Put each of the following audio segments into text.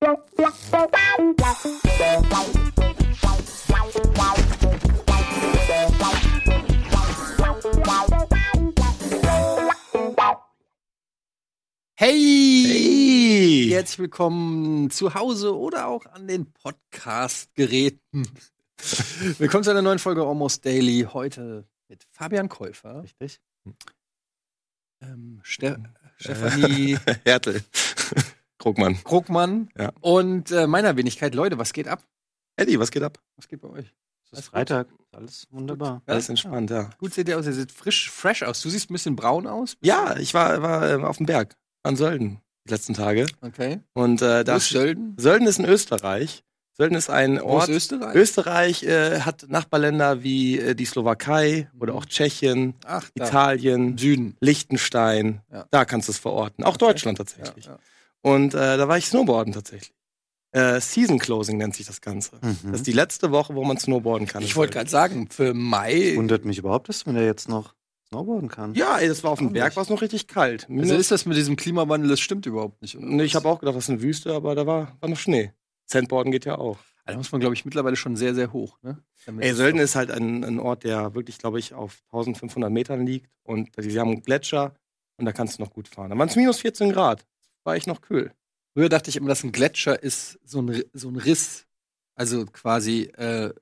Hey! Hey! Herzlich willkommen zu Hause oder auch an den Podcast-Geräten. willkommen zu einer neuen Folge Almost Daily. Heute mit Fabian Käufer, Richtig? ähm, Ste Stefanie Hertel. Krugmann. Krugmann Ja. und äh, meiner Wenigkeit. Leute, was geht ab? Eddie, was geht ab? Was geht bei euch? Es ist Freitag. Alles wunderbar. Ja? Alles entspannt, ja. Gut seht ihr aus, ihr seht frisch, fresh aus. Du siehst ein bisschen braun aus. Ja, ich war, war ähm, auf dem Berg an Sölden die letzten Tage. Okay. Und äh, da ist Sölden? Sölden ist in Österreich. Sölden ist ein Wo ist Ort. Österreich? Österreich äh, hat Nachbarländer wie äh, die Slowakei oder auch Tschechien, Ach. Italien, Süden. Liechtenstein. Ja. Da kannst du es verorten. Auch Deutschland Ja, tatsächlich. ja. Und äh, da war ich Snowboarden tatsächlich. Äh, Season Closing nennt sich das Ganze. Mhm. Das ist die letzte Woche, wo man snowboarden kann. Ich wollte gerade sagen, für Mai. Wundert mich überhaupt, dass man da jetzt noch snowboarden kann. Ja, ey, das war auf dem Berg, war es noch richtig kalt. Also Minus- ist das mit diesem Klimawandel, das stimmt überhaupt nicht. Nee, ich habe auch gedacht, das ist eine Wüste, aber da war, war noch Schnee. Sandboarden geht ja auch. Da muss man, glaube ich, mittlerweile schon sehr, sehr hoch. Ne? Ey, Sölden ist halt ein, ein Ort, der wirklich, glaube ich, auf 1500 Metern liegt. Und sie haben einen Gletscher und da kannst du noch gut fahren. Da waren es minus 14 Grad. War ich noch kühl. Früher dachte ich immer, dass ein Gletscher ist so ein, so ein Riss. Also quasi, äh,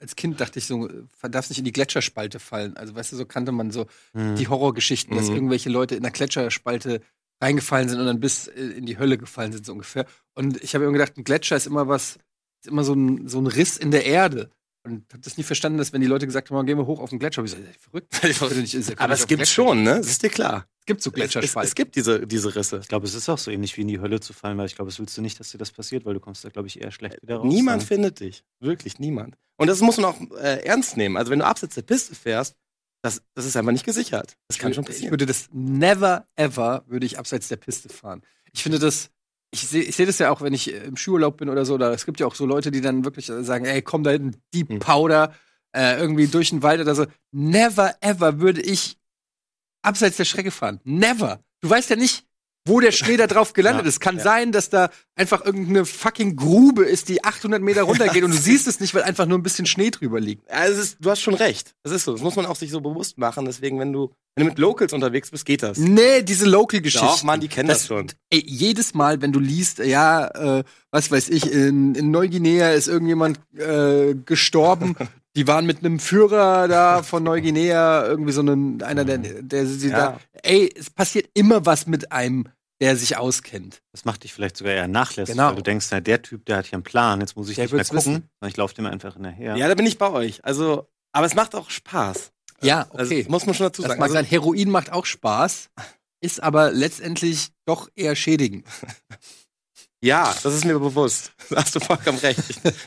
als Kind dachte ich so, äh, darfst nicht in die Gletscherspalte fallen. Also, weißt du, so kannte man so Mhm. die Horrorgeschichten, dass Mhm. irgendwelche Leute in der Gletscherspalte reingefallen sind und dann bis äh, in die Hölle gefallen sind, so ungefähr. Und ich habe immer gedacht, ein Gletscher ist immer was, ist immer so ein, so ein Riss in der Erde. Und habe das nie verstanden, dass wenn die Leute gesagt haben, gehen wir hoch auf den Gletscher, ich so, ey, verrückt. Ich nicht- ist ja Aber es gibt schon, ne? Das ist dir klar. Es gibt so Es, es, Gletscherspalten. es gibt diese, diese Risse. Ich glaube, es ist auch so ähnlich wie in die Hölle zu fallen, weil ich glaube, es willst du nicht, dass dir das passiert, weil du kommst da, glaube ich, eher schlecht wieder raus. Niemand dann. findet dich. Wirklich niemand. Und das muss man auch äh, ernst nehmen. Also wenn du abseits der Piste fährst, das, das ist einfach nicht gesichert. Das kann schon Ich passieren. würde das never ever würde ich abseits der Piste fahren. Ich finde das ich sehe ich seh das ja auch, wenn ich äh, im Skiurlaub bin oder so, oder es gibt ja auch so Leute, die dann wirklich äh, sagen, ey, komm da hinten, Deep Hm. Powder, äh, irgendwie durch den Wald oder so. Never ever würde ich abseits der Strecke fahren. Never. Du weißt ja nicht, wo der Schnee da drauf gelandet Ja, ist. Kann ja. sein, dass da einfach irgendeine fucking Grube ist, die 800 Meter runtergeht und du siehst es nicht, weil einfach nur ein bisschen Schnee drüber liegt. Ja, ist, du hast schon recht. Das ist so. Das muss man auch sich so bewusst machen. Deswegen, wenn du, wenn du mit Locals unterwegs bist, geht das. Nee, diese Local-Geschichten. Doch, Mann, die kennen das, schon. Ey, jedes Mal, wenn du liest, ja, äh, was weiß ich, in, in Neuguinea ist irgendjemand äh, gestorben. Die waren mit einem Führer da von Neuguinea, irgendwie so ein, einer, der, der sie Ja. da. Ey, es passiert immer was mit einem, der sich auskennt. Das macht dich vielleicht sogar eher nachlässig, Genau. weil du denkst, na, der Typ, der hat hier einen Plan, jetzt muss ich Der nicht mehr gucken, wissen. sondern ich laufe dem einfach hinterher. Ja, da bin ich bei euch. Also, aber es macht auch Spaß. Ja, Also, okay. muss man schon dazu das sagen. mag Also, sein, Heroin macht auch Spaß, ist aber letztendlich doch eher schädigend. ja, das ist mir bewusst. Da hast du vollkommen recht.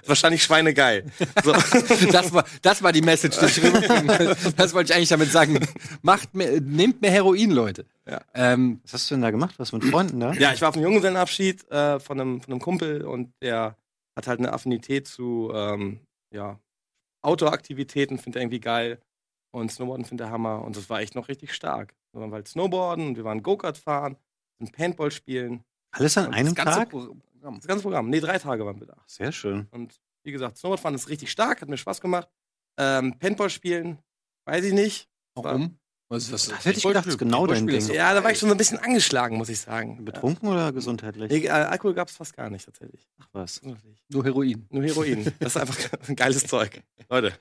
Wahrscheinlich schweinegeil. So. Das war, das war die Message, die ich rüberbringen. Das wollte ich eigentlich damit sagen. Macht mehr, nehmt mehr Heroin, Leute. Ja. Ähm, Was hast du denn da gemacht? Was mit Freunden da? ja, ich war auf einem Junggesellenabschied äh, von, einem, von einem Kumpel und der hat halt eine Affinität zu ähm, ja, Outdoor-Aktivitäten, findet er irgendwie geil. Und Snowboarden findet er Hammer. Und das war echt noch richtig stark. Wir waren halt Snowboarden und wir waren Go-Kart fahren, sind Paintball spielen. Alles an einem das Tag? Programm. Das ganze Programm. Nee, drei Tage waren wir da. Sehr schön. Und wie gesagt, Snowboardfahren ist richtig stark, hat mir Spaß gemacht. Ähm, Paintball spielen, weiß ich nicht. warum? Was, was, Das hätte ich gedacht, das ist genau dein Ding. Ja, da war ich schon so ein bisschen angeschlagen, muss ich sagen. Betrunken oder gesundheitlich? Nee, äh, Alkohol gab es fast gar nicht, tatsächlich. Ach was. Nur Heroin. Nur Heroin. Das ist einfach ein geiles Zeug. Leute.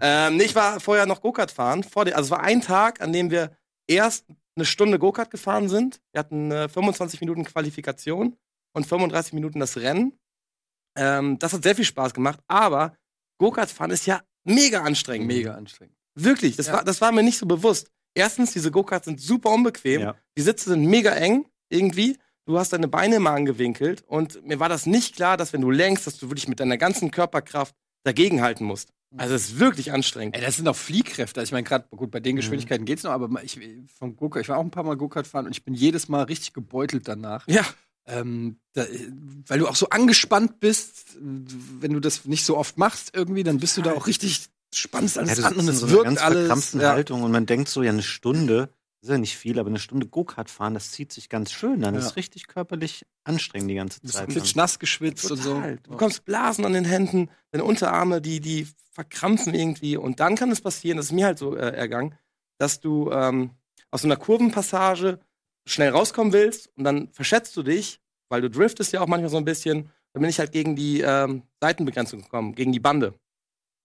Ähm, nee, ich war vorher noch Go-Kart fahren. Vor also es war ein Tag, an dem wir erst eine Stunde Go-Kart gefahren sind. Wir hatten äh, 25 Minuten Qualifikation und 35 Minuten das Rennen. Ähm, das hat sehr viel Spaß gemacht, aber Go-Kart fahren ist ja mega anstrengend. Mega anstrengend. Wirklich, das, Ja. war, das war mir nicht so bewusst. Erstens, diese Go-Karts sind super unbequem. Ja. Die Sitze sind mega eng, irgendwie. Du hast deine Beine immer angewinkelt. Und mir war das nicht klar, dass wenn du lenkst, dass du wirklich mit deiner ganzen Körperkraft dagegenhalten musst. Also es ist wirklich anstrengend. Ey, das sind auch Fliehkräfte. Also ich meine, gerade gut, bei den Mhm. Geschwindigkeiten geht's noch, aber ich, vom Go ich war auch ein paar Mal Go-Kart fahren und ich bin jedes Mal richtig gebeutelt danach. Ja, Ähm, da, weil du auch so angespannt bist, wenn du das nicht so oft machst irgendwie, dann bist du da auch richtig spannst Ja, alles du an und in es so einer wirkt ganz alles. verkrampften Ja. Haltung und man denkt so, ja, eine Stunde, ist ja nicht viel, aber eine Stunde Go-Kart fahren, das zieht sich ganz schön. Dann Ja. ist richtig körperlich anstrengend die ganze Du bist Zeit. nass geschwitzt und so. Total. Du bekommst Blasen an den Händen, deine Unterarme, die, die verkrampfen irgendwie. Und dann kann es passieren, das ist mir halt so äh, ergangen, dass du ähm, aus so einer Kurvenpassage schnell rauskommen willst und dann verschätzt du dich, weil du driftest ja auch manchmal so ein bisschen. Dann bin ich halt gegen die ähm, Seitenbegrenzung gekommen, gegen die Bande.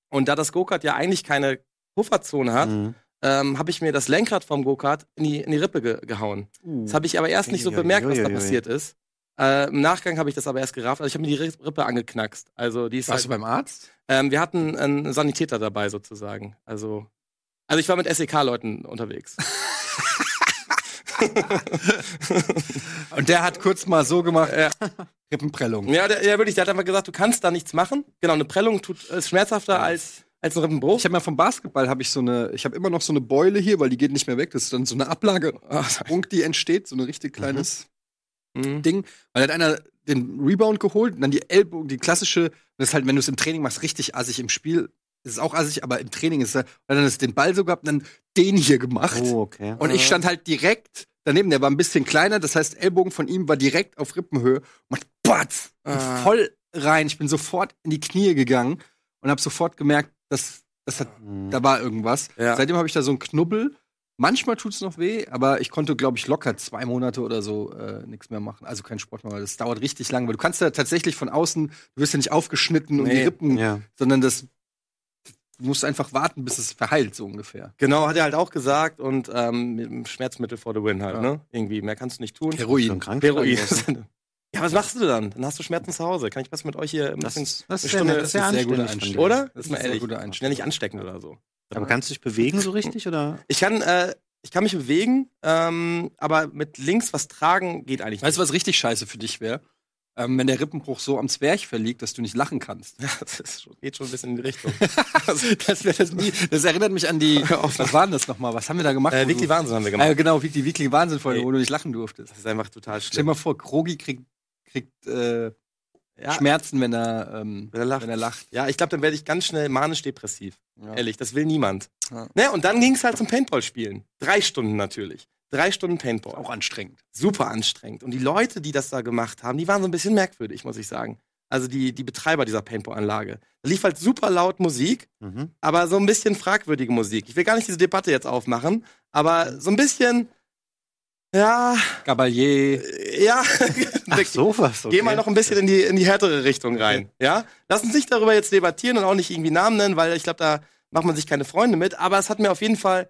Und da das Go-Kart ja eigentlich keine Pufferzone hat, Mhm. Ähm, habe ich mir das Lenkrad vom Go-Kart in die, in die Rippe ge gehauen. Das habe ich aber erst nicht so bemerkt, was da passiert ist. Äh, Im Nachgang habe ich das aber erst gerafft. Also ich habe mir die Ri- Rippe angeknackst. Also die ist Warst du halt, beim Arzt? ähm, wir hatten einen Sanitäter dabei sozusagen. Also, also ich war mit SEK-Leuten unterwegs. Und der hat kurz mal so gemacht, äh, Rippenprellung. ja, der, ja, wirklich. Der hat einfach gesagt, du kannst da nichts machen. Genau, eine Prellung tut, ist schmerzhafter als, als Rippenbruch. Ich habe mal vom Basketball habe ich so eine, ich habe immer noch so eine Beule hier, weil die geht nicht mehr weg. Das ist dann so eine Ablage, Punkt, die entsteht, so ein richtig kleines Mhm. Ding. Weil hat einer den Rebound geholt und dann die Ellbogen, die klassische, das ist halt, wenn du es im Training machst, richtig assig. Im Spiel ist es auch assig, aber im Training ist es, und dann ist den Ball so gehabt und dann den hier gemacht. Oh, okay. Und ich stand halt direkt daneben, der war ein bisschen kleiner, das heißt, Ellbogen von ihm war direkt auf Rippenhöhe und macht Batz! Ah. voll rein. Ich bin sofort in die Knie gegangen und habe sofort gemerkt, dass das hat, Mhm. da war irgendwas. Ja. Seitdem habe ich da so einen Knubbel. Manchmal tut's noch weh, aber ich konnte, glaube ich, locker zwei Monate oder so äh, nichts mehr machen. Also kein Sport mehr, weil das dauert richtig lang. Weil du kannst ja tatsächlich von außen, du wirst ja nicht aufgeschnitten und die Nee. Rippen, Ja. sondern das, du musst einfach warten, bis es verheilt, so ungefähr. Genau, hat er halt auch gesagt. Und ähm, mit dem Schmerzmittel for the win halt, Ja. ne? Irgendwie, mehr kannst du nicht tun. Heroin. Heroin. Ja, was machst du dann? Dann hast du Schmerzen zu Hause. Kann ich was mit euch hier ein Das, bisschen ist- das eine Stunde- das ist ja das sehr von dir. Oder? Das Das ist ist mal ein sehr ehrlich. guter Schnell nicht ansteckend oder so. Aber kannst du dich bewegen so richtig? Oder? Ich kann, äh, ich kann mich bewegen, ähm, aber mit links was tragen geht eigentlich Weißt du, was richtig scheiße für dich wäre? Ähm, wenn der Rippenbruch so am Zwerchfell liegt, dass du nicht lachen kannst. Ja, das schon, geht schon ein bisschen in die Richtung. das, das, das erinnert mich an die. Was war denn das nochmal? Was haben wir da gemacht? äh, Weekly du- Wahnsinn haben wir Ah, gemacht. ja, genau, Weekly, Weekly Wahnsinn-Folge, Ey. wo du nicht lachen durftest. Das ist einfach total Stell dir schlimm. mal vor, Krogi kriegt, kriegt äh, Ja, Schmerzen, wenn er, ähm, Wenn er lacht. Wenn er lacht. ja ich glaube, dann werde ich ganz schnell manisch-depressiv. Ja. Ehrlich, das will niemand. Ja. Ne, und dann ging es halt zum Paintball-Spielen. Drei Stunden natürlich. Drei Stunden Paintball. Auch anstrengend. super anstrengend. Und die Leute, die das da gemacht haben, die waren so ein bisschen merkwürdig, muss ich sagen. Also die, die Betreiber dieser Paintball-Anlage. Da lief halt super laut Musik, Mhm. aber so ein bisschen fragwürdige Musik. Ich will gar nicht diese Debatte jetzt aufmachen, aber so ein bisschen, ja, Gabalier. äh, ja, Ach, sowas. Okay. geh mal noch ein bisschen in die, in die härtere Richtung rein. Ja, lass uns nicht darüber jetzt debattieren und auch nicht irgendwie Namen nennen, weil ich glaube, da macht man sich keine Freunde mit. Aber es hat mir auf jeden Fall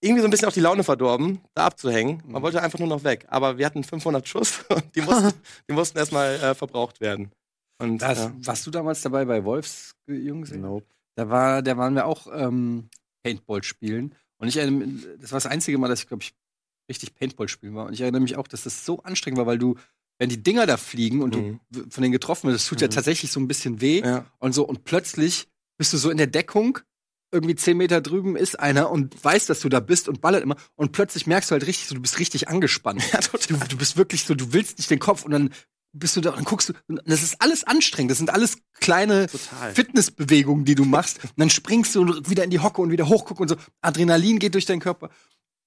irgendwie so ein bisschen auch die Laune verdorben, da abzuhängen. Man Mhm. wollte einfach nur noch weg. Aber wir hatten 500 Schuss und die mussten, die mussten erstmal äh, verbraucht werden. Und Das, ja. Warst du damals dabei bei Wolfs Jungs? Nope. Da war, da waren wir auch ähm, Paintball spielen. Und ich mich, das war das einzige Mal, dass ich, glaube ich, richtig Paintball spielen war. Und ich erinnere mich auch, dass das so anstrengend war, weil du, wenn die Dinger da fliegen und Mhm. du von denen getroffen wirst, das tut ja Mhm. tatsächlich so ein bisschen weh. ja. Und so, und plötzlich bist du so in der Deckung, irgendwie zehn Meter drüben ist einer und weiß, dass du da bist und ballert immer. Und plötzlich merkst du halt richtig so, du bist richtig angespannt. Ja. Du, du bist wirklich so, du willst nicht den Kopf und dann bist du da und dann guckst du, und das ist alles anstrengend. Das sind alles kleine Total. Fitnessbewegungen, die du machst. Und dann springst du wieder in die Hocke und wieder hochgucken und so. Adrenalin geht durch deinen Körper.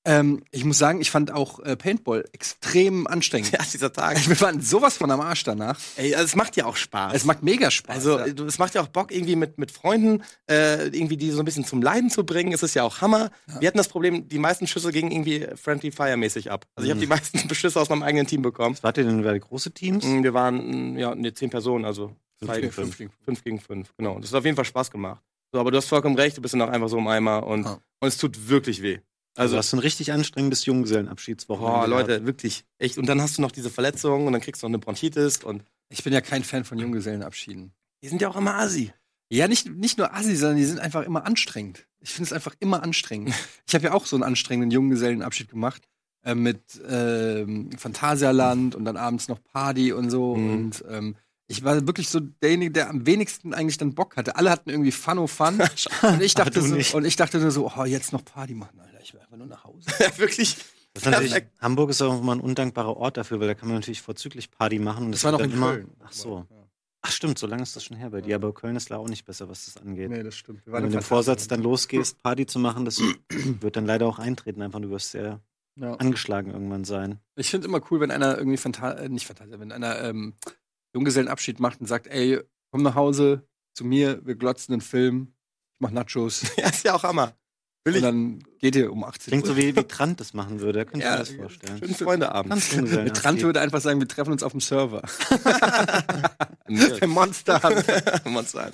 Ähm, ich muss sagen, ich fand auch äh, Paintball extrem anstrengend. Ja, dieser Tag. Wir waren sowas von am Arsch danach. Ey, also es macht ja auch Spaß. Es macht mega Spaß. Also, ja. es macht ja auch Bock, irgendwie mit, mit Freunden äh, irgendwie die so ein bisschen zum Leiden zu bringen. Es ist ja auch Hammer. Wir hatten das Problem, die meisten Schüsse gingen irgendwie Friendly Fire mäßig ab. Also ich habe Mhm. die meisten Schüsse aus meinem eigenen Team bekommen. Was wart ihr denn bei große Teams? Mm, Wir waren mm, ja ne, zehn Personen, also Fünf zwei, gegen fünf, fünf. fünf gegen fünf. Genau. Das hat auf jeden Fall Spaß gemacht. So, aber du hast vollkommen recht, du bist dann auch einfach so im Eimer und, Ja. und es tut wirklich weh. Also hast du ein richtig anstrengendes Junggesellenabschiedswochenende. gehabt. Leute, wirklich. Echt. Und dann hast du noch diese Verletzung und dann kriegst du noch eine Bronchitis und Ich bin ja kein Fan von Junggesellenabschieden. die sind ja auch immer Asi. Ja, nicht, nicht nur Assi, sondern die sind einfach immer anstrengend. Ich finde es einfach immer anstrengend. Ich habe ja auch so einen anstrengenden Junggesellenabschied gemacht äh, mit ähm, Phantasialand und dann abends noch Party und so. Mhm. Und ähm, ich war wirklich so derjenige, der am wenigsten eigentlich dann Bock hatte. Alle hatten irgendwie Fun oh Fun. und, ich dachte so, nicht. und ich dachte nur so, oh, jetzt noch Party machen, Alter. Ich will einfach nur nach Hause. ja, wirklich. Das ist. Hamburg ist auch immer ein undankbarer Ort dafür, weil da kann man natürlich vorzüglich Party machen. Und Das war noch in dann Köln. Ach so. Ach stimmt, so lange ist das schon her bei dir. Aber Köln ist da auch nicht besser, was das angeht. Nee, das stimmt. Wenn du mit dem Vorsatz dann losgehst, Party zu machen, das wird dann leider auch eintreten. Einfach, du wirst sehr Ja. angeschlagen irgendwann sein. Ich finde immer cool, wenn einer irgendwie Phanta äh, nicht Fantasia, wenn einer ähm, Junggesellenabschied macht und sagt, ey, komm nach Hause zu mir, wir glotzen einen Film, ich mach Nachos. Ja, ist ja auch Hammer. Will und ich. dann geht ihr um 18 Klingt Uhr. so wie, wie Trant das machen würde. Da könnte ich Ja, mir das vorstellen. Schönen Freundeabend. Trant würde einfach sagen, wir treffen uns auf dem Server. Im Monster Monster.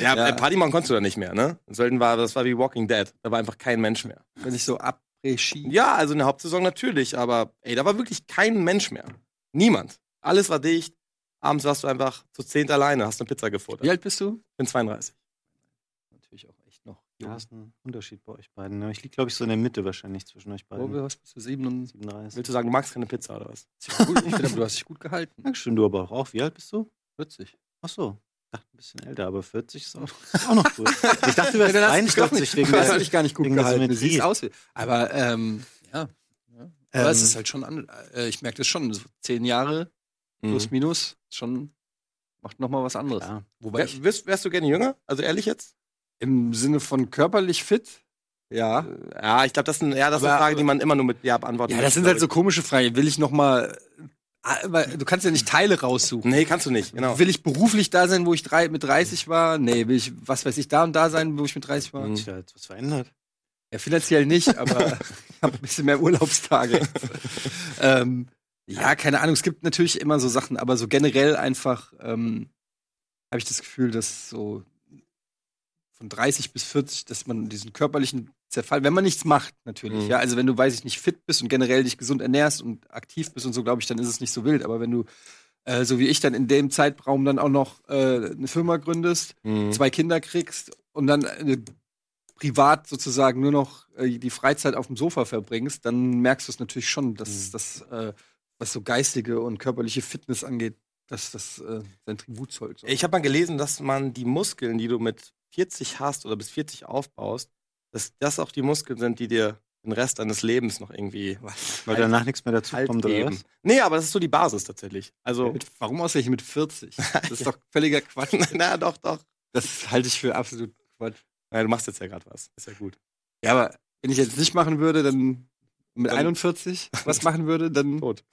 Ja, Ja. Äh, Party machen konntest du da nicht mehr, ne? Selten war, das war wie Walking Dead. Da war einfach kein Mensch mehr. Wenn ich so après Ja, also in der Hauptsaison natürlich, aber ey, da war wirklich kein Mensch mehr. Niemand. Alles war dicht. Abends warst du einfach zu zehnt alleine, hast eine Pizza gefuttert. Wie alt bist du? Ich bin 32. Natürlich auch echt noch. Ja, ist ein Unterschied bei euch beiden. ne? Ich liege, glaube ich, so in der Mitte wahrscheinlich zwischen euch Wo beiden. was bist du? 37? 37. Willst du sagen, du magst keine Pizza oder was? Gut, ich finde, du hast dich gut gehalten. Dankeschön, du aber auch. Wie alt bist du? 40. Ach so. Ich dachte ein bisschen älter, aber 40 ist auch, ist auch noch gut. Ich dachte, du wärst Ja, dann hast du dich 43 wegen Du hast der, dich gar nicht gut gehalten. Du siehst aus wie. Aber ähm, ja. ja. Aber es Ähm, ist halt schon an, äh, ich merke das schon, so zehn Jahre plus Mhm. minus, schon macht noch mal was anderes. Ja. Wobei Wär, ich wärst, wärst du gerne jünger? Also ehrlich jetzt? im Sinne von körperlich fit, ja. Ja, ich glaube, das, sind, ja, das ist Aber- eine Frage, die man immer nur mit Ja beantworten Ja, das sind halt so komische Fragen. Will ich noch mal aber du kannst ja nicht Teile ich. raussuchen. Nee, kannst du nicht, genau. Will ich beruflich da sein, wo ich drei, mit 30 war? Nee, will ich, was weiß ich, da und da sein, wo ich mit 30 war? Mhm. Hat sich da jetzt was verändert? Ja, finanziell nicht, aber ich habe ein bisschen mehr Urlaubstage. ähm, ja, keine Ahnung. Es gibt natürlich immer so Sachen, aber so generell einfach ähm, habe ich das Gefühl, dass so von 30 bis 40, dass man diesen körperlichen Zerfall, wenn man nichts macht, natürlich, Mhm. ja, also wenn du, weiß ich nicht, fit bist und generell dich gesund ernährst und aktiv bist und so, glaube ich, dann ist es nicht so wild. Aber wenn du, äh, so wie ich dann in dem Zeitraum dann auch noch äh, eine Firma gründest, Mhm. zwei Kinder kriegst und dann äh, privat sozusagen nur noch äh, die Freizeit auf dem Sofa verbringst, dann merkst du es natürlich schon, dass Mhm. das, äh, was so geistige und körperliche Fitness angeht, dass das äh, sein Tribut zollt. So. Ich habe mal gelesen, dass man die Muskeln, die du mit 40 hast oder bis 40 aufbaust, dass das auch die Muskeln sind, die dir den Rest deines Lebens noch irgendwie Weil danach nichts mehr dazu Halt kommt, oder geben. was? Nee, aber das ist so die Basis tatsächlich. Also, mit, warum ausgerechnet mit 40? Das ist doch völliger Quatsch. na doch, doch. Das halte ich für absolut Quatsch. Ja, du machst jetzt ja gerade was. Ist ja gut. Ja, aber wenn ich jetzt nicht machen würde, dann mit Dann- 41 was machen würde, dann Tot.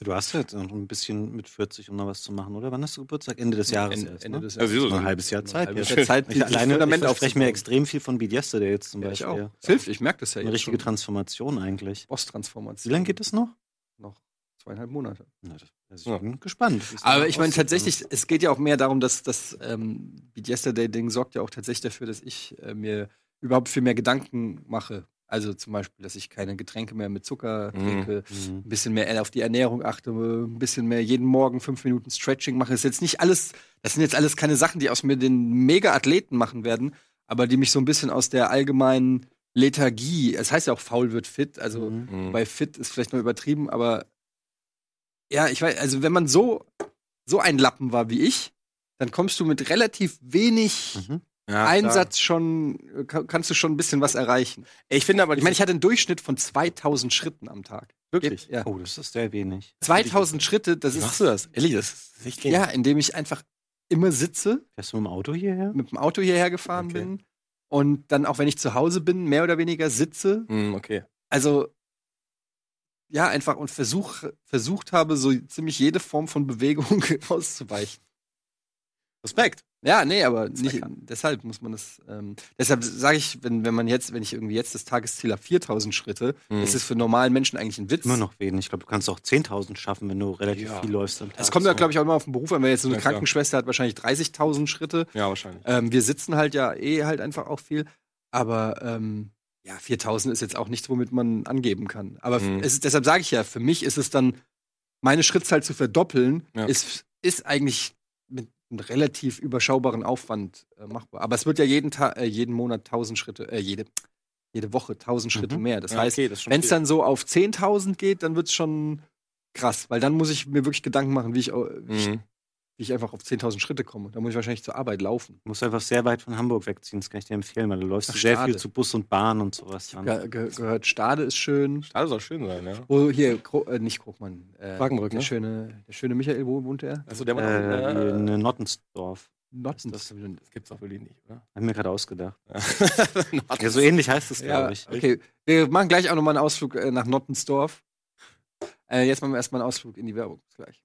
Du hast ja jetzt noch ein bisschen mit 40, um noch was zu machen, oder? Wann hast du Geburtstag? Ende des Jahres Ende, erst, Ende ne? des Also, Jahres. so ein halbes Jahr Zeit. Halbes Jahr Zeit, Ich alleine ich verspreche mir extrem viel von Beat Yesterday jetzt zum Ja, ich Beispiel. auch. Es hilft, ich merke das ja Eine jetzt richtige schon. Transformation eigentlich. Boss-Transformation. Wie lange geht das noch? Noch zweieinhalb Monate. Na, das, Ja. ich bin gespannt. wie es Aber ich meine tatsächlich, es geht ja auch mehr darum, dass das ähm, Beat Yesterday-Ding sorgt ja auch tatsächlich dafür, dass ich äh, mir überhaupt viel mehr Gedanken mache. Also zum Beispiel, dass ich keine Getränke mehr mit Zucker Mhm. trinke, Mhm. ein bisschen mehr auf die Ernährung achte, ein bisschen mehr jeden Morgen fünf Minuten Stretching mache. Das ist jetzt nicht alles, das sind jetzt alles keine Sachen, die aus mir den Mega-Athleten machen werden, aber die mich so ein bisschen aus der allgemeinen Lethargie, es heißt ja auch faul wird fit, also. Mhm. bei fit ist vielleicht noch übertrieben, aber ja, ich weiß, also wenn man so, so ein Lappen war wie ich, dann kommst du mit relativ wenig Mhm. Ja, Einsatz schon, äh, ka- kannst du schon ein bisschen was erreichen. Ich finde aber, Ich meine, ich hatte einen Durchschnitt von 2000 Schritten am Tag. wirklich. Ja. Oh, das ist sehr wenig. 2000 Schritte, das ist, machst du das? Elli, das ist echt ja, indem ich einfach immer sitze, Fährst du mit dem Auto hierher? mit dem Auto hierher gefahren Okay. bin und dann auch wenn ich zu Hause bin, mehr oder weniger sitze. Mhm, okay. Also ja, einfach und versuch, versucht habe, so ziemlich jede Form von Bewegung auszuweichen. Respekt. Ja, nee, aber nicht, deshalb muss man das. Ähm, deshalb sage ich, wenn, wenn man jetzt, wenn ich irgendwie jetzt das Tagesziel habe, 4000 Schritte, Mhm. ist es für normalen Menschen eigentlich ein Witz. Immer noch wenig. Ich glaube, du kannst auch 10.000 schaffen, wenn du relativ Ja. viel läufst am Tag. Es kommt ja, glaube ich, auch immer auf den Beruf an. Wenn jetzt so eine Ja, klar. Krankenschwester hat, wahrscheinlich 30.000 Schritte. Ja, wahrscheinlich. Ähm, wir sitzen halt ja eh halt einfach auch viel. Aber ähm, ja, 4000 ist jetzt auch nichts, womit man angeben kann. Aber Mhm. es deshalb sage ich ja, für mich ist es dann, meine Schrittzahl zu verdoppeln, Ja. ist, ist eigentlich mit einem relativ überschaubaren Aufwand äh, machbar. Aber es wird ja jeden, Ta äh, jeden Monat 1000 Schritte, äh, jede, jede Woche 1000 Schritte Mhm. mehr. Das Ja, heißt, okay, wenn es dann so auf 10.000 geht, dann wird es schon krass, weil dann muss ich mir wirklich Gedanken machen, wie ich, wie ich, Mhm. Wie ich einfach auf 10.000 Schritte komme. Da muss ich wahrscheinlich zur Arbeit laufen. Du musst einfach sehr weit von Hamburg wegziehen, das kann ich dir empfehlen, weil du läufst Ach, sehr Stade. viel zu Bus und Bahn und sowas. dann. Ge ge gehört, Stade ist schön. Stade soll schön sein, ja. Wo hier, Kro äh, nicht Krogmann. Äh, Quakenbrück, der, ne? schöne, der schöne Michael, wo wohnt er? Also der Äh, äh, in Nottensdorf. Notten. das? Das gibt's auch wirklich nicht, oder? Hab mir gerade ausgedacht. Ja, so ähnlich heißt es, Ja, glaube ich. okay. Wir machen gleich auch nochmal einen Ausflug äh, nach Nottensdorf. Äh, jetzt machen wir erstmal einen Ausflug in die Werbung. Gleich.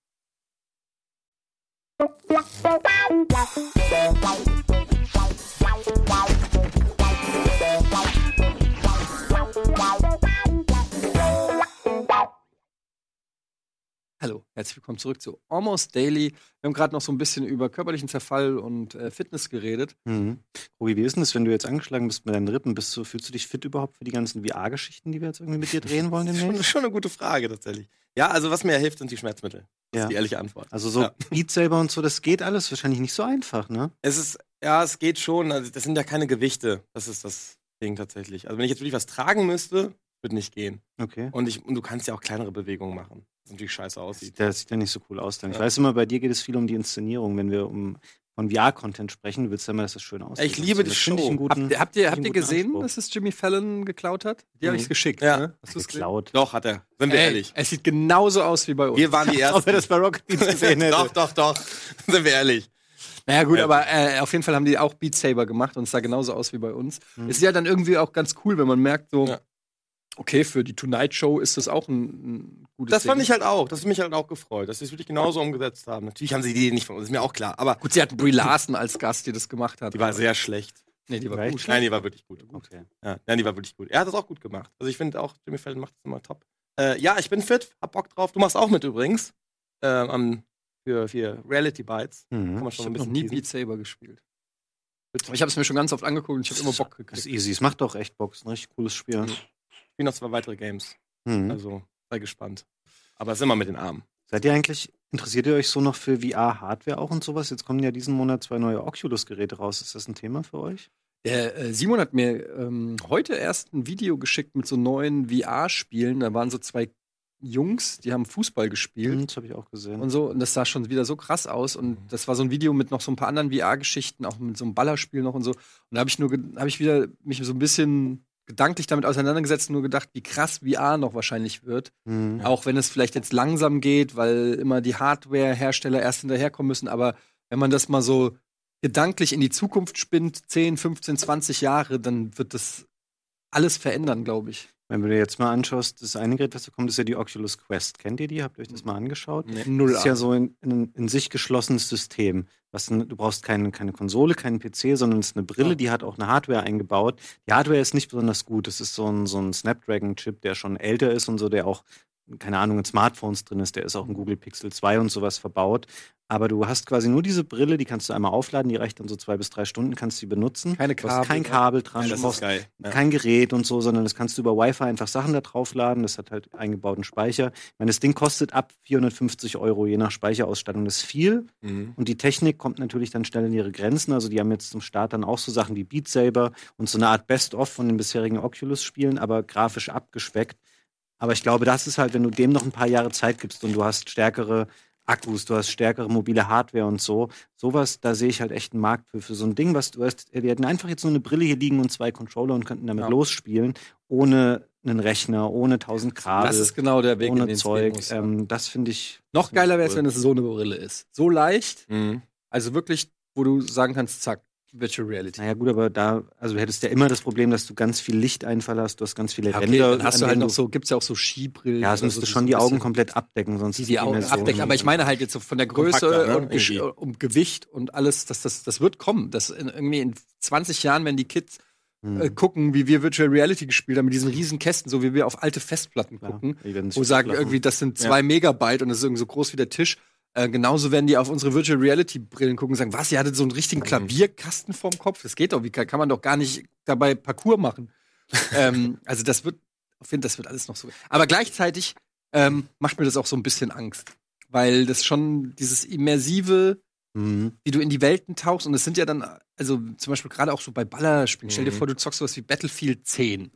Hallo, herzlich willkommen zurück zu Almost Daily. Wir haben gerade noch so ein bisschen über körperlichen Zerfall und äh, Fitness geredet. Mhm. Robi, wie ist denn das, wenn du jetzt angeschlagen bist mit deinen Rippen? Bist du, fühlst du dich fit überhaupt für die ganzen VR-Geschichten, die wir jetzt irgendwie mit dir drehen wollen Schon, schon eine gute Frage tatsächlich. Ja, also was mir hilft, sind die Schmerzmittel. Das Ja. ist die ehrliche Antwort. Also so Ja. Beat selber und so, das geht alles wahrscheinlich nicht so einfach, ne? Es ist, ja, es geht schon. Also das sind ja keine Gewichte. Das ist das Ding tatsächlich. Also wenn ich jetzt wirklich was tragen müsste, würde nicht gehen. Okay. Und, ich, und du kannst ja auch kleinere Bewegungen machen. Was natürlich scheiße aussieht. Das sieht ja nicht so cool aus dann. Ich Ja. weiß immer, bei dir geht es viel um die Inszenierung, wenn wir um von VR-Content sprechen, du willst ja immer, dass das schön aussieht. Ich liebe die das finde ich Show. einen guten, Habt ihr, habt ihr, habt ihr gesehen, Anspruch. dass es Jimmy Fallon geklaut hat? Die habe Mhm. ich geschickt. Ja. Ne? Hast du's gesehen? geklaut. Doch, hat er. Sind wir Ey, ehrlich. Es sieht genauso aus wie bei uns. Wir waren die Ob er Ersten. das bei Rocket Beats gesehen hätte. doch, doch, doch. Sind wir ehrlich. naja, gut, Ja. aber äh, auf jeden Fall haben die auch Beat Saber gemacht und es sah genauso aus wie bei uns. Mhm. Es ist ja dann irgendwie auch ganz cool, wenn man merkt, so, Ja. Okay, für die Tonight Show ist das auch ein, ein gutes Das fand Ding. ich halt auch. Das hat mich halt auch gefreut, dass sie es wirklich genauso umgesetzt haben. Natürlich haben sie die Idee nicht von uns, ist mir auch klar. Aber Gut, sie hatten Brie Larson als Gast, die das gemacht hat. die war sehr schlecht. Nee, die war Echt? gut. Nein, die war wirklich gut. Okay. Ja, nein, die war wirklich gut. Er hat das auch gut gemacht. Also ich finde auch, Jimmy Fallon macht das immer top. Äh, ja, ich bin fit, hab Bock drauf. Du machst auch mit übrigens. Ähm, am- für, für Reality Bites. Mhm. Kann man Ich schon habe ein noch bisschen nie teasen. Beat Saber gespielt. Aber ich habe es mir schon ganz oft angeguckt und ich habe immer Bock Das ist gekriegt. easy. Es macht doch echt Bock. Es ist ein richtig cooles Spiel. Mhm. Ich spiele noch zwei weitere Games. Mhm. Also sei gespannt. Aber es ist immer mit den Armen. Seid ihr eigentlich, interessiert ihr euch so noch für VR-Hardware auch und sowas? Jetzt kommen ja diesen Monat zwei neue Oculus-Geräte raus. Ist das ein Thema für euch? Der äh, Simon hat mir ähm, heute erst ein Video geschickt mit so neuen VR-Spielen. Da waren so zwei Jungs, die haben Fußball gespielt. Mhm, Das habe ich auch gesehen. und so. Und das sah schon wieder so krass aus. Und das war so ein Video mit noch so ein paar anderen VR-Geschichten, auch mit so einem Ballerspiel noch und so. Und da habe ich nur, habe ich wieder mich so ein bisschen gedanklich damit auseinandergesetzt und nur gedacht, wie krass VR noch wahrscheinlich wird. Mhm. Auch wenn es vielleicht jetzt langsam geht, weil immer die Hardware-Hersteller erst hinterherkommen müssen. Aber wenn man das mal so gedanklich in die Zukunft spinnt, 10, 15, 20 Jahre, dann wird das alles verändern, glaube ich. Wenn du dir jetzt mal anschaust, das eine Gerät, was da kommt, ist ja die Oculus Quest. Kennt ihr die? Habt ihr euch das mal angeschaut? Null Das ist ja so ein in, in sich geschlossenes System. Was, du brauchst keine, keine Konsole, keinen PC, sondern es ist eine Brille, Ja. die hat auch eine Hardware eingebaut. Die Hardware ist nicht besonders gut. Es ist so ein, so ein Snapdragon-Chip, der schon älter ist und so, der auch, keine Ahnung, in Smartphones drin ist. Der ist auch in Google Pixel 2 und sowas verbaut. Aber du hast quasi nur diese Brille, die kannst du einmal aufladen, die reicht dann so zwei bis drei Stunden, kannst du die benutzen. Keine Du hast Kabel. kein Kabel dran, Ja, du das brauchst ist geil. Ja. kein Gerät und so, sondern das kannst du über Wi-Fi einfach Sachen da draufladen. Das hat halt eingebauten Speicher. Ich meine, das Ding kostet ab 450 Euro, je nach Speicherausstattung. Das ist viel. Mhm. Und die Technik kommt natürlich dann schnell in ihre Grenzen. Also die haben jetzt zum Start dann auch so Sachen wie Beat Saber und so eine Art Best-of von den bisherigen Oculus-Spielen, aber grafisch abgespeckt. Aber ich glaube, das ist halt, wenn du dem noch ein paar Jahre Zeit gibst und du hast stärkere Akkus, du hast stärkere mobile Hardware und so. Sowas, da sehe ich halt echt einen Markt für, für so ein Ding, was du hast. Wir hätten einfach jetzt nur eine Brille hier liegen und zwei Controller und könnten damit Ja. losspielen, ohne einen Rechner, ohne tausend Kabel, Das ist genau der Weg, in ohne den es gehen Zeug. muss. Ähm, das finde ich. Noch geiler wäre es, cool. wenn es so eine Brille ist. So leicht, Mhm. also wirklich, wo du sagen kannst, zack, Virtual Reality. Naja, gut, aber da, also du hättest ja immer das Problem, dass du ganz viel Lichteinfall hast, du hast ganz viele Ja, okay, Ränder. dann hast du halt noch so, gibt's ja auch so Skibrillen. Ja, es müsste so, schon so die Augen komplett abdecken, sonst die die Augen Dimension- abdecken. Aber ich meine halt jetzt so von der Größe ne? und, und Gewicht und alles, das, das, das wird kommen. Das in, irgendwie in 20 Jahren, wenn die Kids Hm, äh, gucken, wie wir Virtual Reality gespielt haben, mit diesen riesen Kästen, so wie wir auf alte Festplatten klar. gucken, wo sagen irgendwie, das sind Ja. zwei Megabyte und das ist irgendwie so groß wie der Tisch. Äh, genauso werden die auf unsere Virtual Reality Brillen gucken und sagen, was, ihr hattet so einen richtigen Mhm. Klavierkasten vorm Kopf? Das geht doch, wie kann, kann man doch gar nicht dabei Parcours machen. ähm, also das wird, ich finde, das wird alles noch so. Aber gleichzeitig ähm, macht mir das auch so ein bisschen Angst, weil das schon dieses immersive, Mhm. wie du in die Welten tauchst und es sind ja dann, also zum Beispiel gerade auch so bei Ballerspielen, stell dir Mhm. vor, du zockst sowas wie Battlefield 10